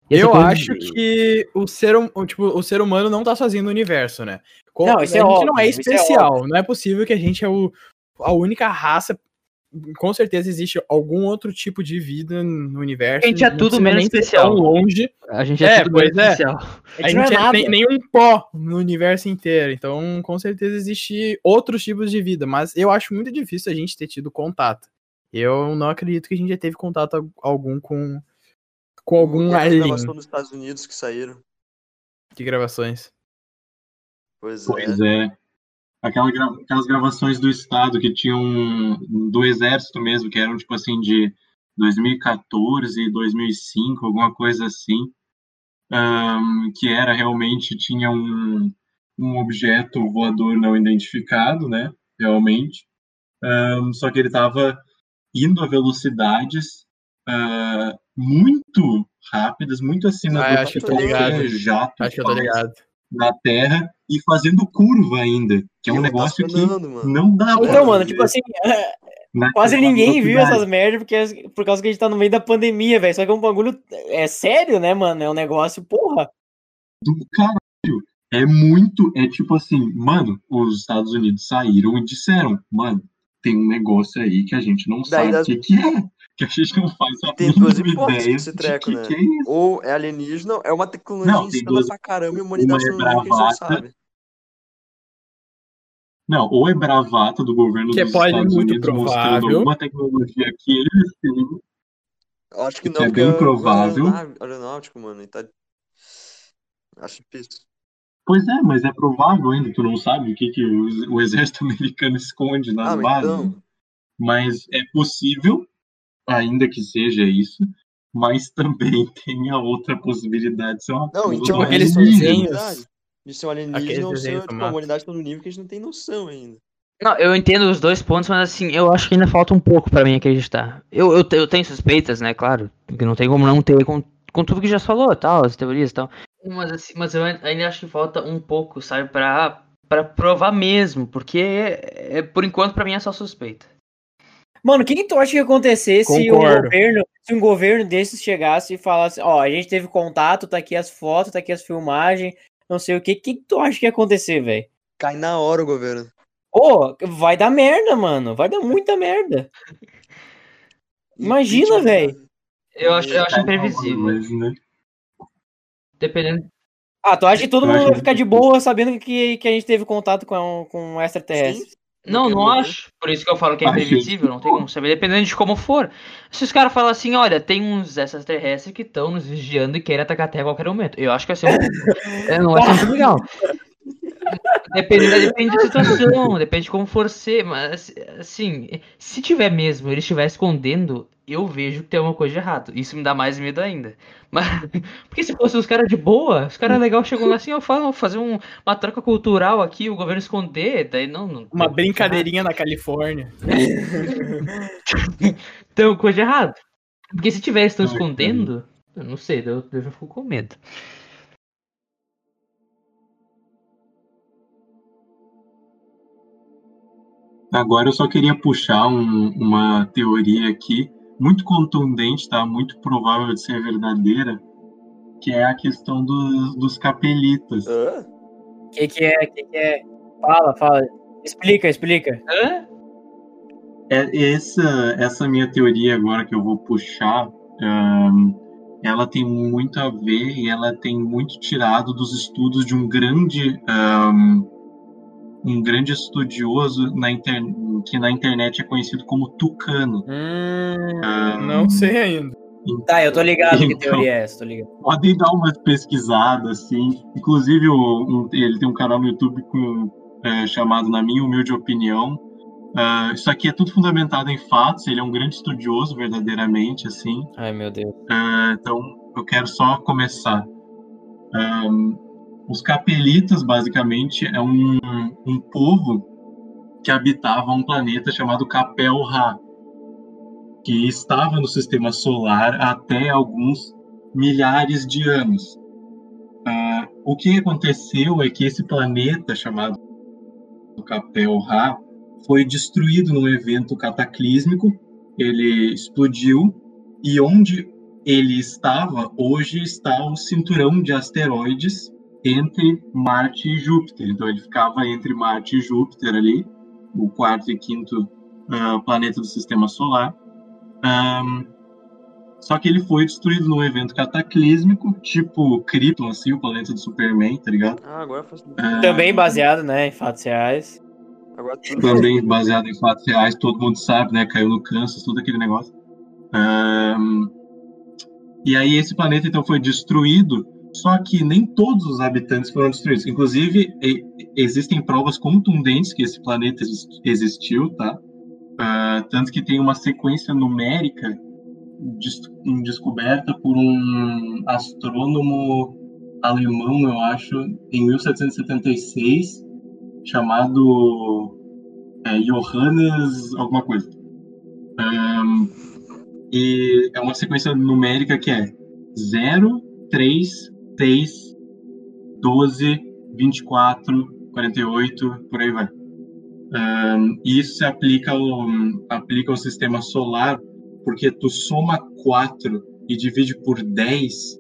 Eu acho de- que o ser, hum- tipo, o ser humano não tá sozinho no universo, né? Com- Não, isso é a gente óbvio, não é é especial. não é possível que a gente é o, a única raça. Com certeza existe algum outro tipo de vida no universo. A gente é tudo menos especial. longe. A gente é, É, tudo menos é. especial. A gente, não é nada. nem, nenhum pó no universo inteiro. Então, com certeza existe outros tipos de vida. Mas eu acho muito difícil a gente ter tido contato. Eu não acredito que a gente já teve contato al- algum com, com algum a alien gravação dos Estados Unidos que saíram. de gravações. Pois, Pois é. Aquela gra- aquelas gravações do Estado que tinham do Exército mesmo, que eram tipo assim de 2014 e 2005, alguma coisa assim, ahn, que era realmente tinha um, um objeto voador não identificado, né? Realmente. Ahn, só que ele estava indo a velocidades ah, muito rápidas, muito acima Ah, do acho que eu tô ligado. jato Acho que eu tô ligado. na Terra e fazendo curva ainda, que é um negócio que mano. não dá pra Então, mano, tipo assim, na quase ninguém viu essas merdas porque, por causa que a gente tá no meio da pandemia, velho. Só que é um bagulho. É sério, né, mano? É um negócio, porra. do caralho. É muito, é tipo assim, mano, os Estados Unidos saíram e disseram, mano, tem um negócio aí que a gente não Daí sabe das- o que, que é, que a gente não faz a Tem duas hipóteses desse de treco, que né? que é. Ou é alienígena, é uma tecnologia Não, insana duas- pra caramba e a humanidade uma é não viu que a gente não bravata, sabe. Não, ou é bravata do governo Que dos pode Estados muito Unidos mostrando provável. alguma tecnologia que eles têm, acho que Isso não, é porque bem é provável. aeronau- aeronáutico, mano, e tá... Acho difícil. Pois é, mas é provável ainda, tu não sabe o que, que o, o exército americano esconde nas Ah, bases. então... Mas é possível, ainda que seja isso, mas também tem a outra possibilidade de ser uma Não, então aqueles desenhos. De ser um alienígena não ser tipo, a humanidade tá no nível que a gente não tem noção ainda. Não, eu entendo os dois pontos, mas assim, eu acho que ainda falta um pouco pra mim acreditar. Eu, eu, eu tenho suspeitas, né, claro, porque não tem como não ter com, com tudo que já se falou, tal, as teorias e tal. Mas, assim, mas eu ainda acho que falta um pouco, sabe, pra, pra provar mesmo, porque é, por enquanto pra mim é só suspeita. Mano, o que, que tu acha que ia acontecer se um, Concordo. governo, se um governo desses chegasse e falasse, ó, a gente teve contato, tá aqui as fotos, tá aqui as filmagens, não sei o que, o que, tu acha que ia acontecer, velho? Cai na hora o governo. Ô, vai dar merda, mano, vai dar muita merda. Imagina, velho. Eu acho, eu acho imprevisível. né? Dependendo. Ah, tu acha que todo mundo vai ficar de boa sabendo que, que a gente teve contato com, com um extraterrestre? Sim. Não, não morrer. acho. Por isso que eu falo que é imprevisível, não tem como saber, dependendo de como for. Se os caras falam assim, olha, tem uns extraterrestres que estão nos vigiando e querem atacar a Terra a qualquer momento. Eu acho que vai ser um... é, não vai ser muito legal. Depende, depende da situação, depende de como for ser, mas assim, se tiver mesmo, ele estiver escondendo, eu vejo que tem alguma coisa de errado. Isso me dá mais medo ainda. Mas, porque se fosse os caras de boa, os caras legais chegam lá assim, ó, falam, fazer um- uma troca cultural aqui, o governo esconder, daí não. não Uma brincadeirinha na Califórnia. Tem alguma coisa de errado. Porque se tiver estão escondendo, eu não sei, eu, eu já fico com medo. Agora eu só queria puxar um- uma teoria aqui, muito contundente, tá? Muito provável de ser verdadeira, que é a questão dos, dos capelitas. Hã? O que, que é? O que, que é? Fala, fala. Explica, explica. Hã? É, essa, essa minha teoria agora que eu vou puxar, ahn, ela tem muito a ver e ela tem muito tirado dos estudos de um grande ahn, um grande estudioso na inter, que na internet é conhecido como Tucano. Hum, Ahn, Não sei ainda. tá, eu tô ligado que Então. teoria é essa, tô ligado. podem dar umas pesquisadas, assim. Inclusive, o- um- ele tem um canal no YouTube com, é, chamado Na Minha Humilde Opinião. Ah, isso aqui é tudo fundamentado em fatos, ele é um grande estudioso, verdadeiramente, assim. Ai, meu Deus. Ah, então, eu quero só começar. Ahn, os capelitas, basicamente, é um, um povo que habitava um planeta chamado Capel-Ra, que estava no sistema solar até alguns milhares de anos. Ah, o que aconteceu é que esse planeta chamado Capel-Ra foi destruído num evento cataclísmico, ele explodiu e onde ele estava, hoje está o cinturão de asteroides entre Marte e Júpiter. Então ele ficava entre Marte e Júpiter ali, o quarto e quinto ah, planeta do Sistema Solar. Ahn, só que ele foi destruído num evento cataclísmico, tipo Krypton, assim, o planeta do Superman, tá ligado? Ah, agora faz. Ah, Também baseado, né, em fatos reais. Agora também baseado em fatos reais, todo mundo sabe, né? Caiu no Kansas, todo aquele negócio. Ahn, e aí esse planeta então foi destruído, só que nem todos os habitantes foram destruídos. Inclusive, existem provas contundentes que esse planeta exis- existiu, tá? Ah, tanto que tem uma sequência numérica des- descoberta por um astrônomo alemão, eu acho, em 1776, chamado é, Johannes alguma coisa. Ahn, e é uma sequência numérica que é 0, 3, 6, 12, 24, 48, por aí vai. E isso se aplica ao, aplica ao sistema solar, porque tu soma 4 e divide por 10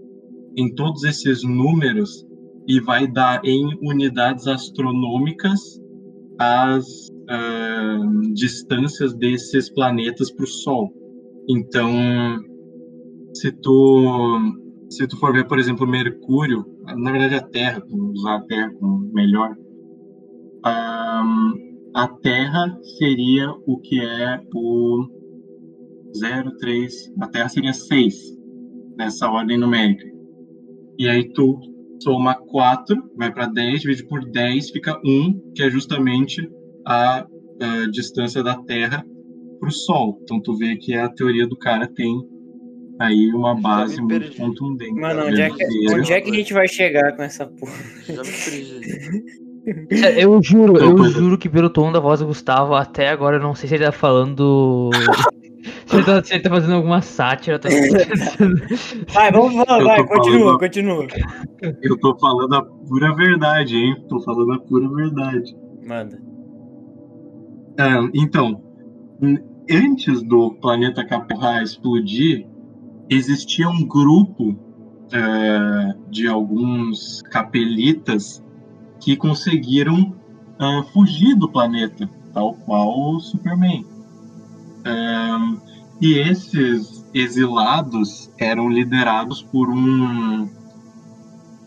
em todos esses números e vai dar em unidades astronômicas as ah, distâncias desses planetas para o Sol. Então, se tu se tu for ver, por exemplo, Mercúrio, na verdade a Terra, vamos usar a Terra como melhor, a Terra seria o que é o 0, 3, a Terra seria 6 nessa ordem numérica. E aí tu soma 4, vai para 10, divide por 10, fica 1, que é justamente a, a distância da Terra para o Sol. Então tu vê que a teoria do cara tem aí uma Já base muito perdi. contundente. Mano, onde é, que, verdadeira. onde é que a gente vai chegar com essa porra? Já me perdi. É, Eu juro, eu é. juro que pelo tom da voz do Gustavo, até agora eu não sei se ele tá falando. se, ele tá, se ele tá fazendo alguma sátira. Tá... Vai, vamos, vamos, Eu vai, continua, falando- continua. Eu tô falando a pura verdade, hein? Tô falando a pura verdade. Manda. Ah, então, antes do planeta Caporra explodir, existia um grupo ah, de alguns capelitas que conseguiram ah, fugir do planeta, tal qual o Superman. Ah, e esses exilados eram liderados por um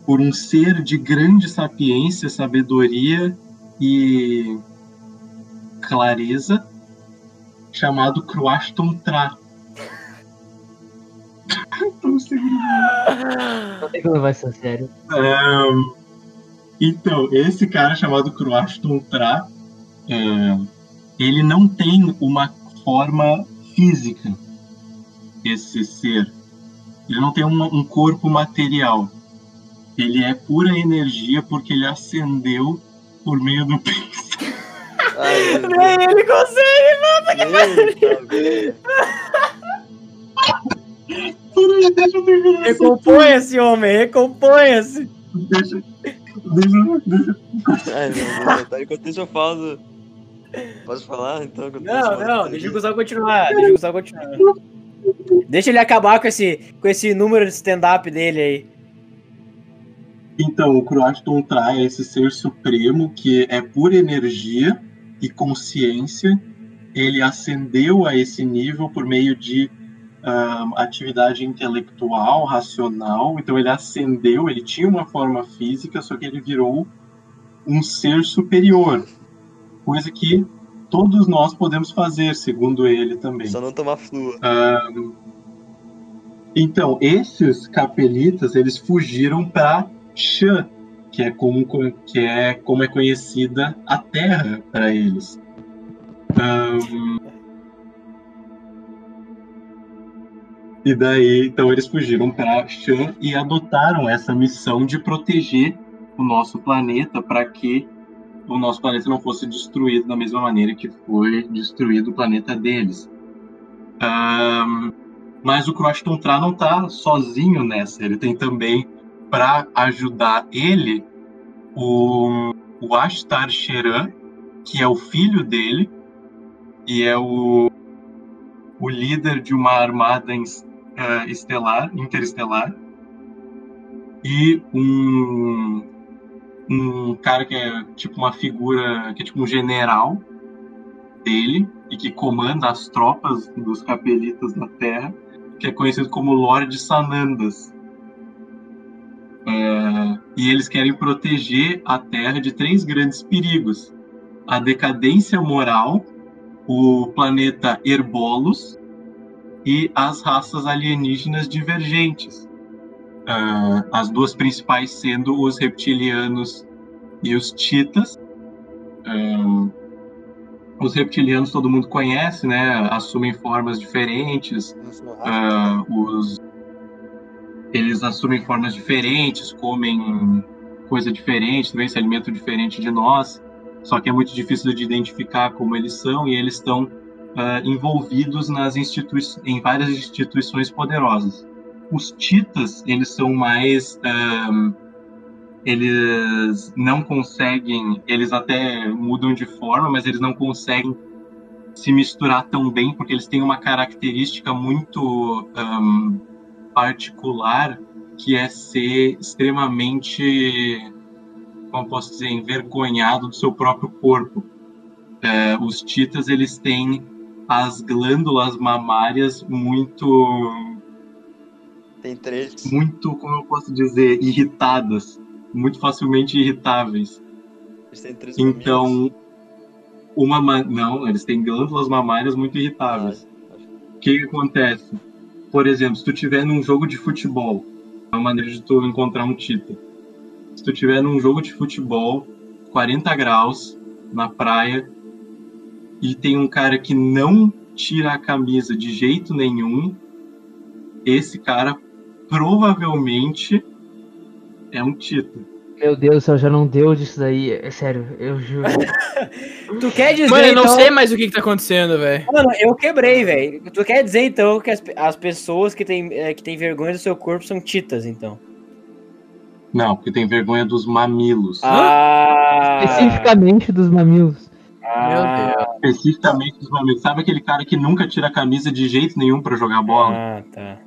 por um ser de grande sapiência, sabedoria e clareza chamado Croaston Tra. não tem como levar isso a sério. Ahn, então, esse cara chamado Croaston Tra, ahn, ele não tem uma forma física, esse ser. Ele não tem um, um corpo material. Ele é pura energia porque ele ascendeu por meio do pensamento. Nem ele consegue! Nem, Peraí, deixa eu terminar Recomponha-se, homem, recomponha-se! Deixa, deixa, deixa. Ai, meu Deus. Tá, enquanto isso eu falo. Posso falar então? Não, não, deixa o Gustavo continuar, deixa o Gustavo continuar. Deixa ele acabar com esse, com esse número de stand-up dele aí. Então, o Croaston Tra é esse ser supremo que é pura energia e consciência. Ele ascendeu a esse nível por meio de ahn, atividade intelectual, racional. Então, ele ascendeu, ele tinha uma forma física, só que ele virou um ser superior. Coisa que todos nós podemos fazer, segundo ele também. Só não tomar flua. Ahn, então, esses capelitas, eles fugiram para Xã, que é como, que é como é conhecida a Terra para eles. Ahn, e daí, então, eles fugiram para Xã e adotaram essa missão de proteger o nosso planeta para que o nosso planeta não fosse destruído da mesma maneira que foi destruído o planeta deles. Ahn, mas o Croaston Tra não tá sozinho nessa. Ele tem também, para ajudar ele, o, o Ashtar Sheran, que é o filho dele, e é o, o líder de uma armada eh, estelar, interestelar, e um, um cara que é tipo uma figura, que é tipo um general dele, e que comanda as tropas dos capelitas da Terra, que é conhecido como Lorde Sanandas. É, e eles querem proteger a Terra de três grandes perigos: a decadência moral, o planeta Herbolos e as raças alienígenas divergentes. É, as duas principais sendo os reptilianos e os Titas. É, os reptilianos todo mundo conhece, né? Assumem formas diferentes, ah, os eles assumem formas diferentes, comem coisa diferente, também se alimentam diferente de nós. Só que é muito difícil de identificar como eles são e eles estão ah, envolvidos nas institui em várias instituições poderosas. Os Titas, eles são mais ah, eles não conseguem, eles até mudam de forma, mas eles não conseguem se misturar tão bem porque eles têm uma característica muito ahn, particular que é ser extremamente, como posso dizer, envergonhado do seu próprio corpo. É, os titas eles têm as glândulas mamárias muito Tem três. muito, como eu posso dizer, irritadas, muito facilmente irritáveis. Eles têm três mamilos. Então, uma ma- não, eles têm glândulas mamárias muito irritáveis. O que, que acontece? Por exemplo, se tu tiver num jogo de futebol, é uma maneira de tu encontrar um tita. Se tu tiver num jogo de futebol, 40 graus na praia e tem um cara que não tira a camisa de jeito nenhum, esse cara provavelmente é um Tita. Meu Deus do céu, já não deu disso daí. É sério, eu juro. Tu quer dizer, Mano, eu não então... sei mais o que, que tá acontecendo, velho. Mano, eu quebrei, velho. Tu quer dizer, então, que as, as pessoas que têm, é, que têm vergonha do seu corpo são titas, então? Não, porque tem vergonha dos mamilos. Ah! Especificamente dos mamilos. Ah, Especificamente dos mamilos. Sabe aquele cara que nunca tira a camisa de jeito nenhum pra jogar bola? Ah, tá.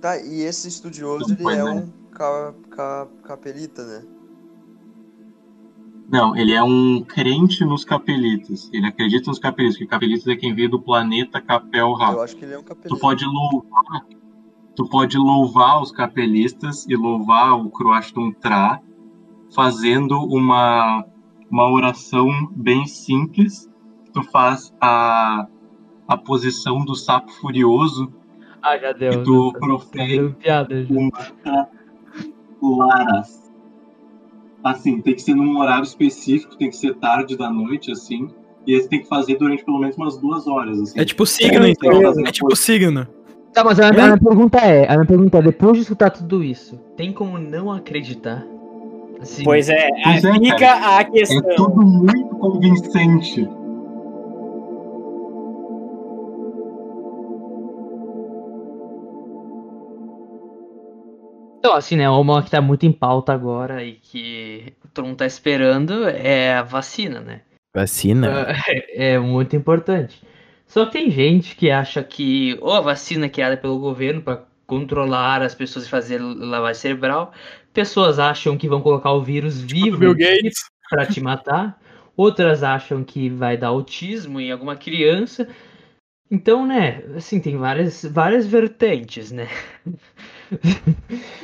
Tá, e esse estudioso, Não ele é né? um ca, ca, capelita, né? Não, ele é um crente nos capelitas. Ele acredita nos capelitas, porque capelitas é quem veio do planeta Capel Ra. Eu acho que ele é um capelita. Tu pode louvar, tu pode louvar os capelistas e louvar o Croaston Tra fazendo uma uma oração bem simples. Tu faz a a posição do sapo furioso Ah, já deu. e tu profere já. uma claras. Assim, tem que ser num horário específico, tem que ser tarde da noite, assim. E aí você tem que fazer durante pelo menos umas duas horas, assim. É tipo signo, então. É tipo signo. Tá, mas a, a minha pergunta é, a minha pergunta é, depois de escutar tudo isso, tem como não acreditar? Assim, Pois é, Pois é, fica a É questão. tudo muito convincente. Então, assim, né, uma que tá muito em pauta agora e que todo mundo tá esperando é a vacina, né? Vacina? É muito importante. Só que tem gente que acha que ou a vacina criada pelo governo para controlar as pessoas e fazer lavagem cerebral, pessoas acham que vão colocar o vírus vivo Bill Gates. para te matar, outras acham que vai dar autismo em alguma criança. Então, né, assim, tem várias, várias vertentes, né?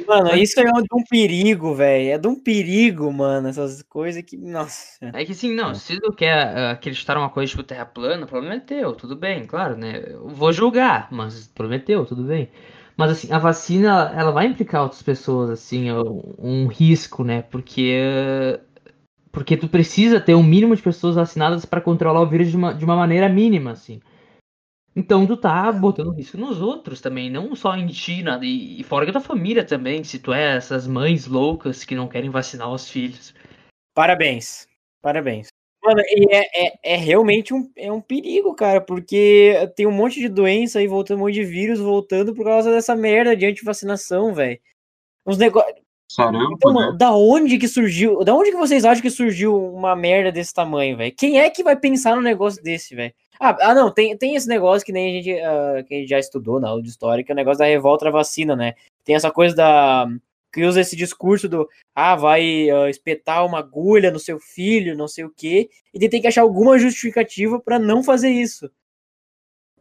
Mano, isso é de um perigo, velho. É de um perigo, mano. Essas coisas que. Nossa. É que assim, não, se tu quer ah, acreditar numa coisa tipo terra plana, o problema é teu, tudo bem, claro, né? Eu vou julgar, mas o problema é teu, tudo bem. Mas assim, a vacina, ela vai implicar outras pessoas, assim, um, um risco, né? Porque porque tu precisa ter um mínimo de pessoas vacinadas para controlar o vírus de uma, de uma maneira mínima, assim. Então tu tá botando risco nos outros também, não só em ti, nada, e, e fora da tua família também, se tu é essas mães loucas que não querem vacinar os filhos. Parabéns. Parabéns. Mano, é, é, é realmente um, é um perigo, cara, porque tem um monte de doença aí voltando, um monte de vírus voltando por causa dessa merda de antivacinação, velho. Uns negócios. Sarampo, Então, né? mano, da onde que surgiu? Da onde que vocês acham que surgiu uma merda desse tamanho, velho? Quem é que vai pensar num negócio desse, velho? Ah, ah, não, tem, tem esse negócio que nem a gente, ah, que a gente já estudou na aula de história, que é o negócio da revolta da vacina, né? Tem essa coisa da. Que usa esse discurso do. Ah, vai ah, espetar uma agulha no seu filho, não sei o quê, e daí tem que achar alguma justificativa pra não fazer isso.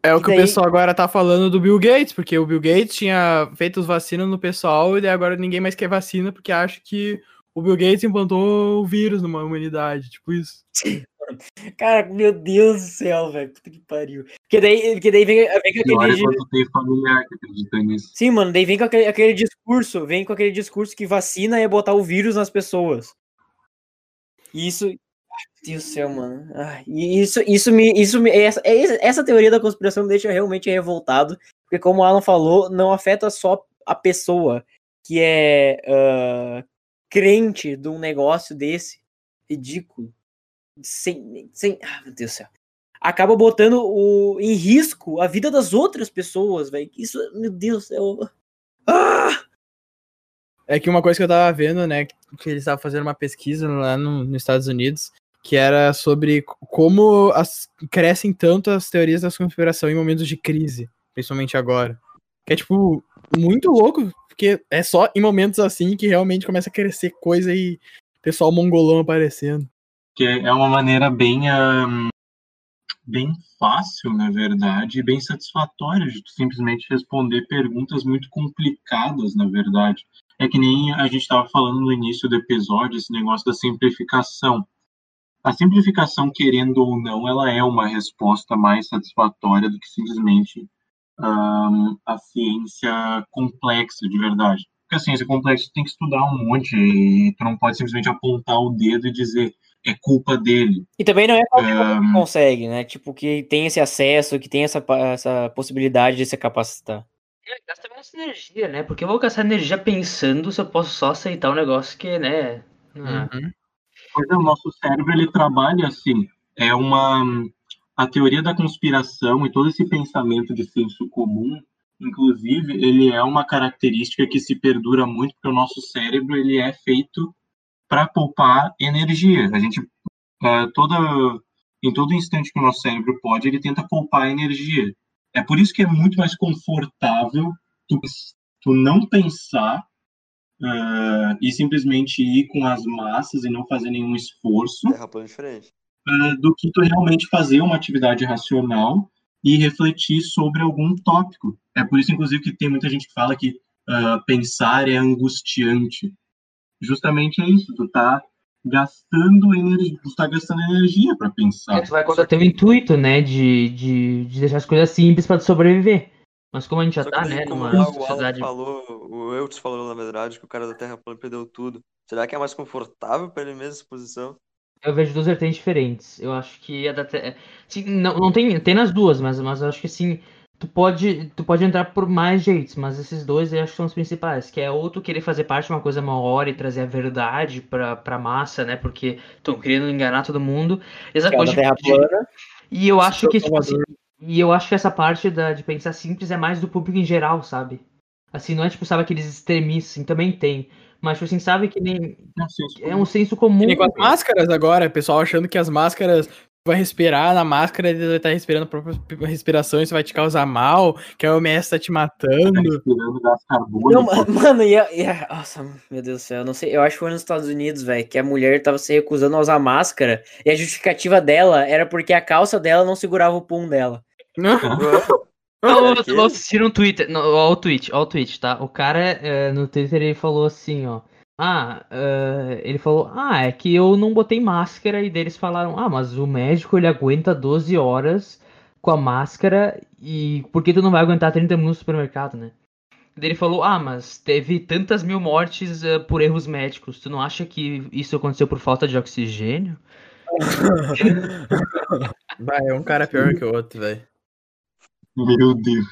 É o que o daí- pessoal agora tá falando do Bill Gates, porque o Bill Gates tinha feito as vacinas no pessoal e agora ninguém mais quer vacina porque acha que o Bill Gates implantou o vírus numa humanidade, tipo isso. Cara, meu Deus do céu, velho. Puta que pariu. Porque daí, porque daí vem, vem com aquele. tem familiar que acredita nisso. Sim, mano, daí vem com aquele, aquele discurso, vem com aquele discurso que vacina é botar o vírus nas pessoas. E isso. Ai, Meu Deus do céu, mano. Ai, e isso, isso me. Isso me essa, é- essa teoria da conspiração me deixa realmente revoltado. Porque, como o Alan falou, não afeta só a pessoa que é ah, crente de um negócio desse. Ridículo. Sem. sem ah, meu Deus do céu. Acaba botando o, em risco a vida das outras pessoas, velho. Isso, meu Deus do céu. Ah! É que uma coisa que eu tava vendo, né, que eles estavam fazendo uma pesquisa lá no- nos Estados Unidos, que era sobre como as, crescem tanto as teorias da conspiração em momentos de crise, principalmente agora. Que é, tipo, muito louco, porque é só em momentos assim que realmente começa a crescer coisa e pessoal mongolão aparecendo. Que é uma maneira bem, ahn, bem fácil, na verdade, e bem satisfatória de simplesmente responder perguntas muito complicadas, na verdade. É que nem a gente estava falando no início do episódio, esse negócio da simplificação. A simplificação, querendo ou não, ela é uma resposta mais satisfatória do que simplesmente ahn, a ciência complexa, de verdade. Porque a ciência complexa tu tem que estudar um monte e tu não pode simplesmente apontar o dedo e dizer é culpa dele. E também não é qualquer um que consegue, né? Tipo, que tem esse acesso, que tem essa, essa possibilidade de se capacitar. É, gasta menos energia, né? Porque eu vou gastar energia pensando se eu posso só aceitar um negócio que, né? ah, Uhum. Pois é, o nosso cérebro ele trabalha assim. É uma a teoria da conspiração e todo esse pensamento de senso comum, inclusive, ele é uma característica que se perdura muito porque o nosso cérebro ele é feito para poupar energia. A gente é, toda em todo instante que o nosso cérebro pode, ele tenta poupar energia. É por isso que é muito mais confortável tu, tu não pensar ah, e simplesmente ir com as massas e não fazer nenhum esforço, Terra plana diferente. Ah, do que tu realmente fazer uma atividade racional e refletir sobre algum tópico. É por isso, inclusive, que tem muita gente que fala que ah, pensar é angustiante. Justamente é isso, tu tá gastando energia, tu tá gastando energia para pensar. É, tu vai contra teu intuito, né? De, de, de deixar as coisas simples pra tu sobreviver. Mas como a gente já Só tá, né, como numa sociedade. falou, o Eudes falou na verdade que o cara da Terra plana perdeu tudo. Será que é mais confortável pra ele mesmo essa posição? Eu vejo duas vertentes diferentes. Eu acho que a da Terra. Sim, não, não tem, tem nas duas, mas, mas eu acho que sim. Tu pode, tu pode entrar por mais jeitos, mas esses dois eu acho que são os principais. Que é ou tu querer fazer parte de uma coisa maior e trazer a verdade pra, pra massa, né? Porque estão querendo enganar todo mundo. Essa é coisa de-. E eu acho que, tipo assim, e eu acho que essa parte da, de pensar simples é mais do público em geral, sabe? Assim, não é tipo, sabe, aqueles extremistas, assim, também tem. Mas, tipo assim, sabe que nem. É um senso comum. Que nem com as máscaras agora, o pessoal achando que as máscaras tu vai respirar na máscara e vai estar respirando a própria respiração, isso vai te causar mal, que a OMS tá te matando. respirando gás carbônico. ma- mano, e a, e a- Nossa, meu Deus do céu, eu não sei. Eu acho que foi nos Estados Unidos, velho, que a mulher tava se recusando a usar máscara e a justificativa dela era porque a calça dela não segurava o pum dela. Não, É que- vou assistir um Twitter. Não, ó, o tweet, ó, o tweet, tá? O cara é, no Twitter ele falou assim, ó. Ah, é, ele falou, ah, é que eu não botei máscara e deles falaram, ah, mas o médico ele aguenta 12 horas com a máscara e por que tu não vai aguentar 30 minutos no supermercado, né? Daí Ele falou, ah, mas teve tantas mil mortes eh, por erros médicos. Tu não acha que isso aconteceu por falta de oxigênio? Vai, é um cara pior que o outro, velho. Meu Deus.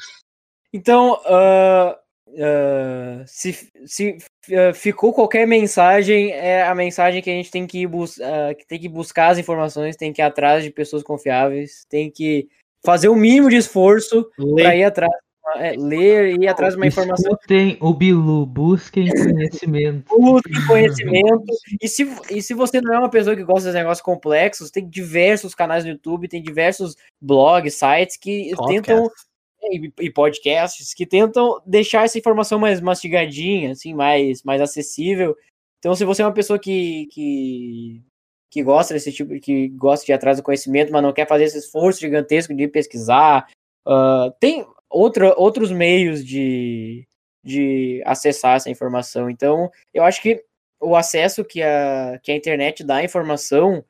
Então, ah, ah, se, se ah, ficou qualquer mensagem, é a mensagem que a gente tem que, bus que tem que buscar as informações, tem que ir atrás de pessoas confiáveis, tem que fazer o mínimo de esforço para ir atrás, é, ler e ir atrás de uma informação Escutem o Bilu, busquem conhecimento. busquem conhecimento. E se, e se você não é uma pessoa que gosta de negócios complexos, tem diversos canais no YouTube, tem diversos blogs, sites que tentam. E, e podcasts que tentam deixar essa informação mais mastigadinha, assim, mais, mais acessível. Então, se você é uma pessoa que, que, que gosta desse tipo, que gosta de ir atrás do conhecimento, mas não quer fazer esse esforço gigantesco de pesquisar, ah, tem outra, outros meios de, de acessar essa informação. Então, eu acho que o acesso que a, que a internet dá à informação,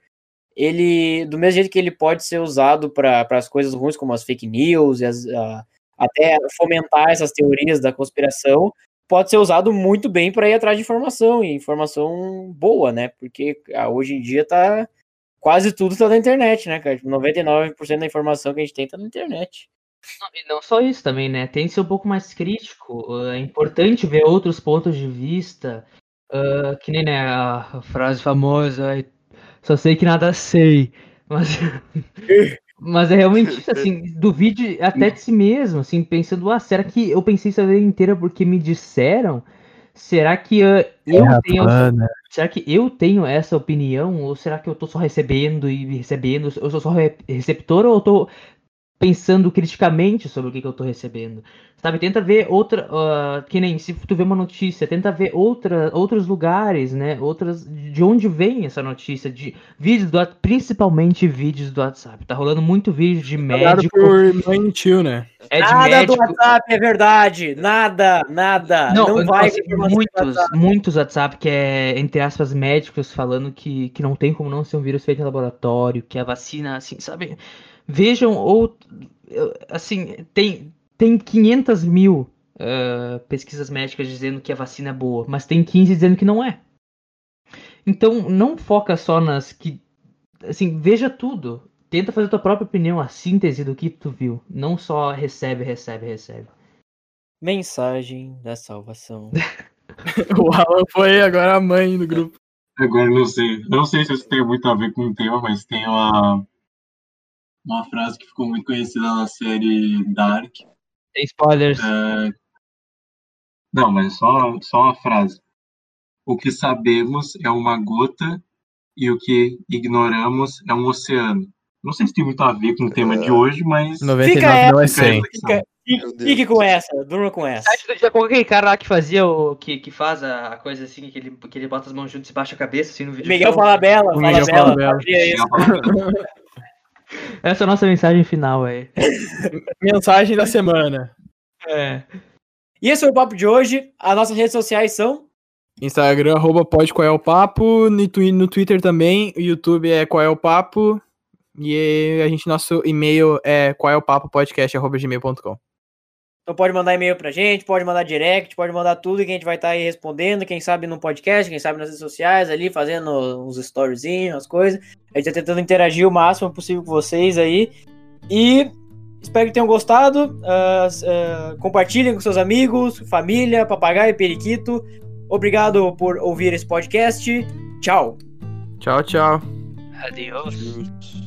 ele, do mesmo jeito que ele pode ser usado para as coisas ruins, como as fake news, as, a- até fomentar essas teorias da conspiração, pode ser usado muito bem para ir atrás de informação, e informação boa, né? Porque ah, hoje em dia tá. Quase tudo tá na internet, né, cara? Tipo, 99% da informação que a gente tem tá na internet. Não, E não só isso também, né? Tem que ser um pouco mais crítico. uh, É importante ver outros pontos de vista. uh, que nem né, a frase famosa, "Ai, só sei que nada sei. Mas, mas é realmente isso, assim, duvide até de si mesmo, assim, pensando, ah, será que eu pensei isso a vida inteira porque me disseram? Será que uh, eu tenho. Será que eu tenho essa opinião? Ou será que eu tô só recebendo e recebendo? Eu sou só re- receptor ou eu tô pensando criticamente sobre o que, que eu tô recebendo? Sabe, tenta ver outra. ah, que nem se tu vê uma notícia, tenta ver outra, outros lugares, né? Outras. De onde vem essa notícia? De vídeos do principalmente vídeos do WhatsApp. Tá rolando muito vídeo de médico. por mãe e tio, né? É de nada médico. do WhatsApp é verdade. Nada, nada. Não, Não, vai muitos, WhatsApp. muitos WhatsApp que é, entre aspas, médicos falando que, que não tem como não ser um vírus feito em laboratório, que a vacina, assim, sabe? Vejam, ou, assim, tem, tem 500 mil ah, pesquisas médicas dizendo que a vacina é boa, mas tem 15 dizendo que não é. Então, não foca só nas que, assim, veja tudo. Tenta fazer tua própria opinião, a síntese do que tu viu. Não só recebe, recebe, recebe. Mensagem da salvação. O Alan foi agora a mãe do grupo. Agora não sei. Não sei se isso tem muito a ver com o tema, mas tem uma, uma frase que ficou muito conhecida na série Dark. Tem spoilers. É, Não, mas só, só uma frase. O que sabemos é uma gota e o que ignoramos é um oceano. Não sei se tem muito a ver com o tema de hoje, mas. 99 Fica não é Fica aí a 100. reflexão. Fica, Meu fique, com essa, durma com essa. Já com aquele cara lá que fazia o. que, que faz a, a coisa assim, que ele, que ele bota as mãos juntas e baixa a cabeça assim no vídeo. Miguel Falabella, O Miguel Falabella, Falabella. fazia isso. Essa é a nossa mensagem final aí. Mensagem da semana. É. E esse foi o papo de hoje. As nossas redes sociais são. Instagram, arroba pode qual é o papo. No, twi- no Twitter também. O YouTube é qual é o papo. E a gente, nosso e-mail é qual é o papo podcast, arroba gmail.com. Então pode mandar e-mail pra gente, pode mandar direct, pode mandar tudo que a gente vai estar aí respondendo. Quem sabe no podcast, quem sabe nas redes sociais, ali fazendo uns storyzinhos, as coisas. A gente tá tentando interagir o máximo possível com vocês aí. E espero que tenham gostado. S- ah, compartilhem com seus amigos, família, papagaio, periquito. Obrigado por ouvir esse podcast. Tchau. Tchau, tchau. Adeus.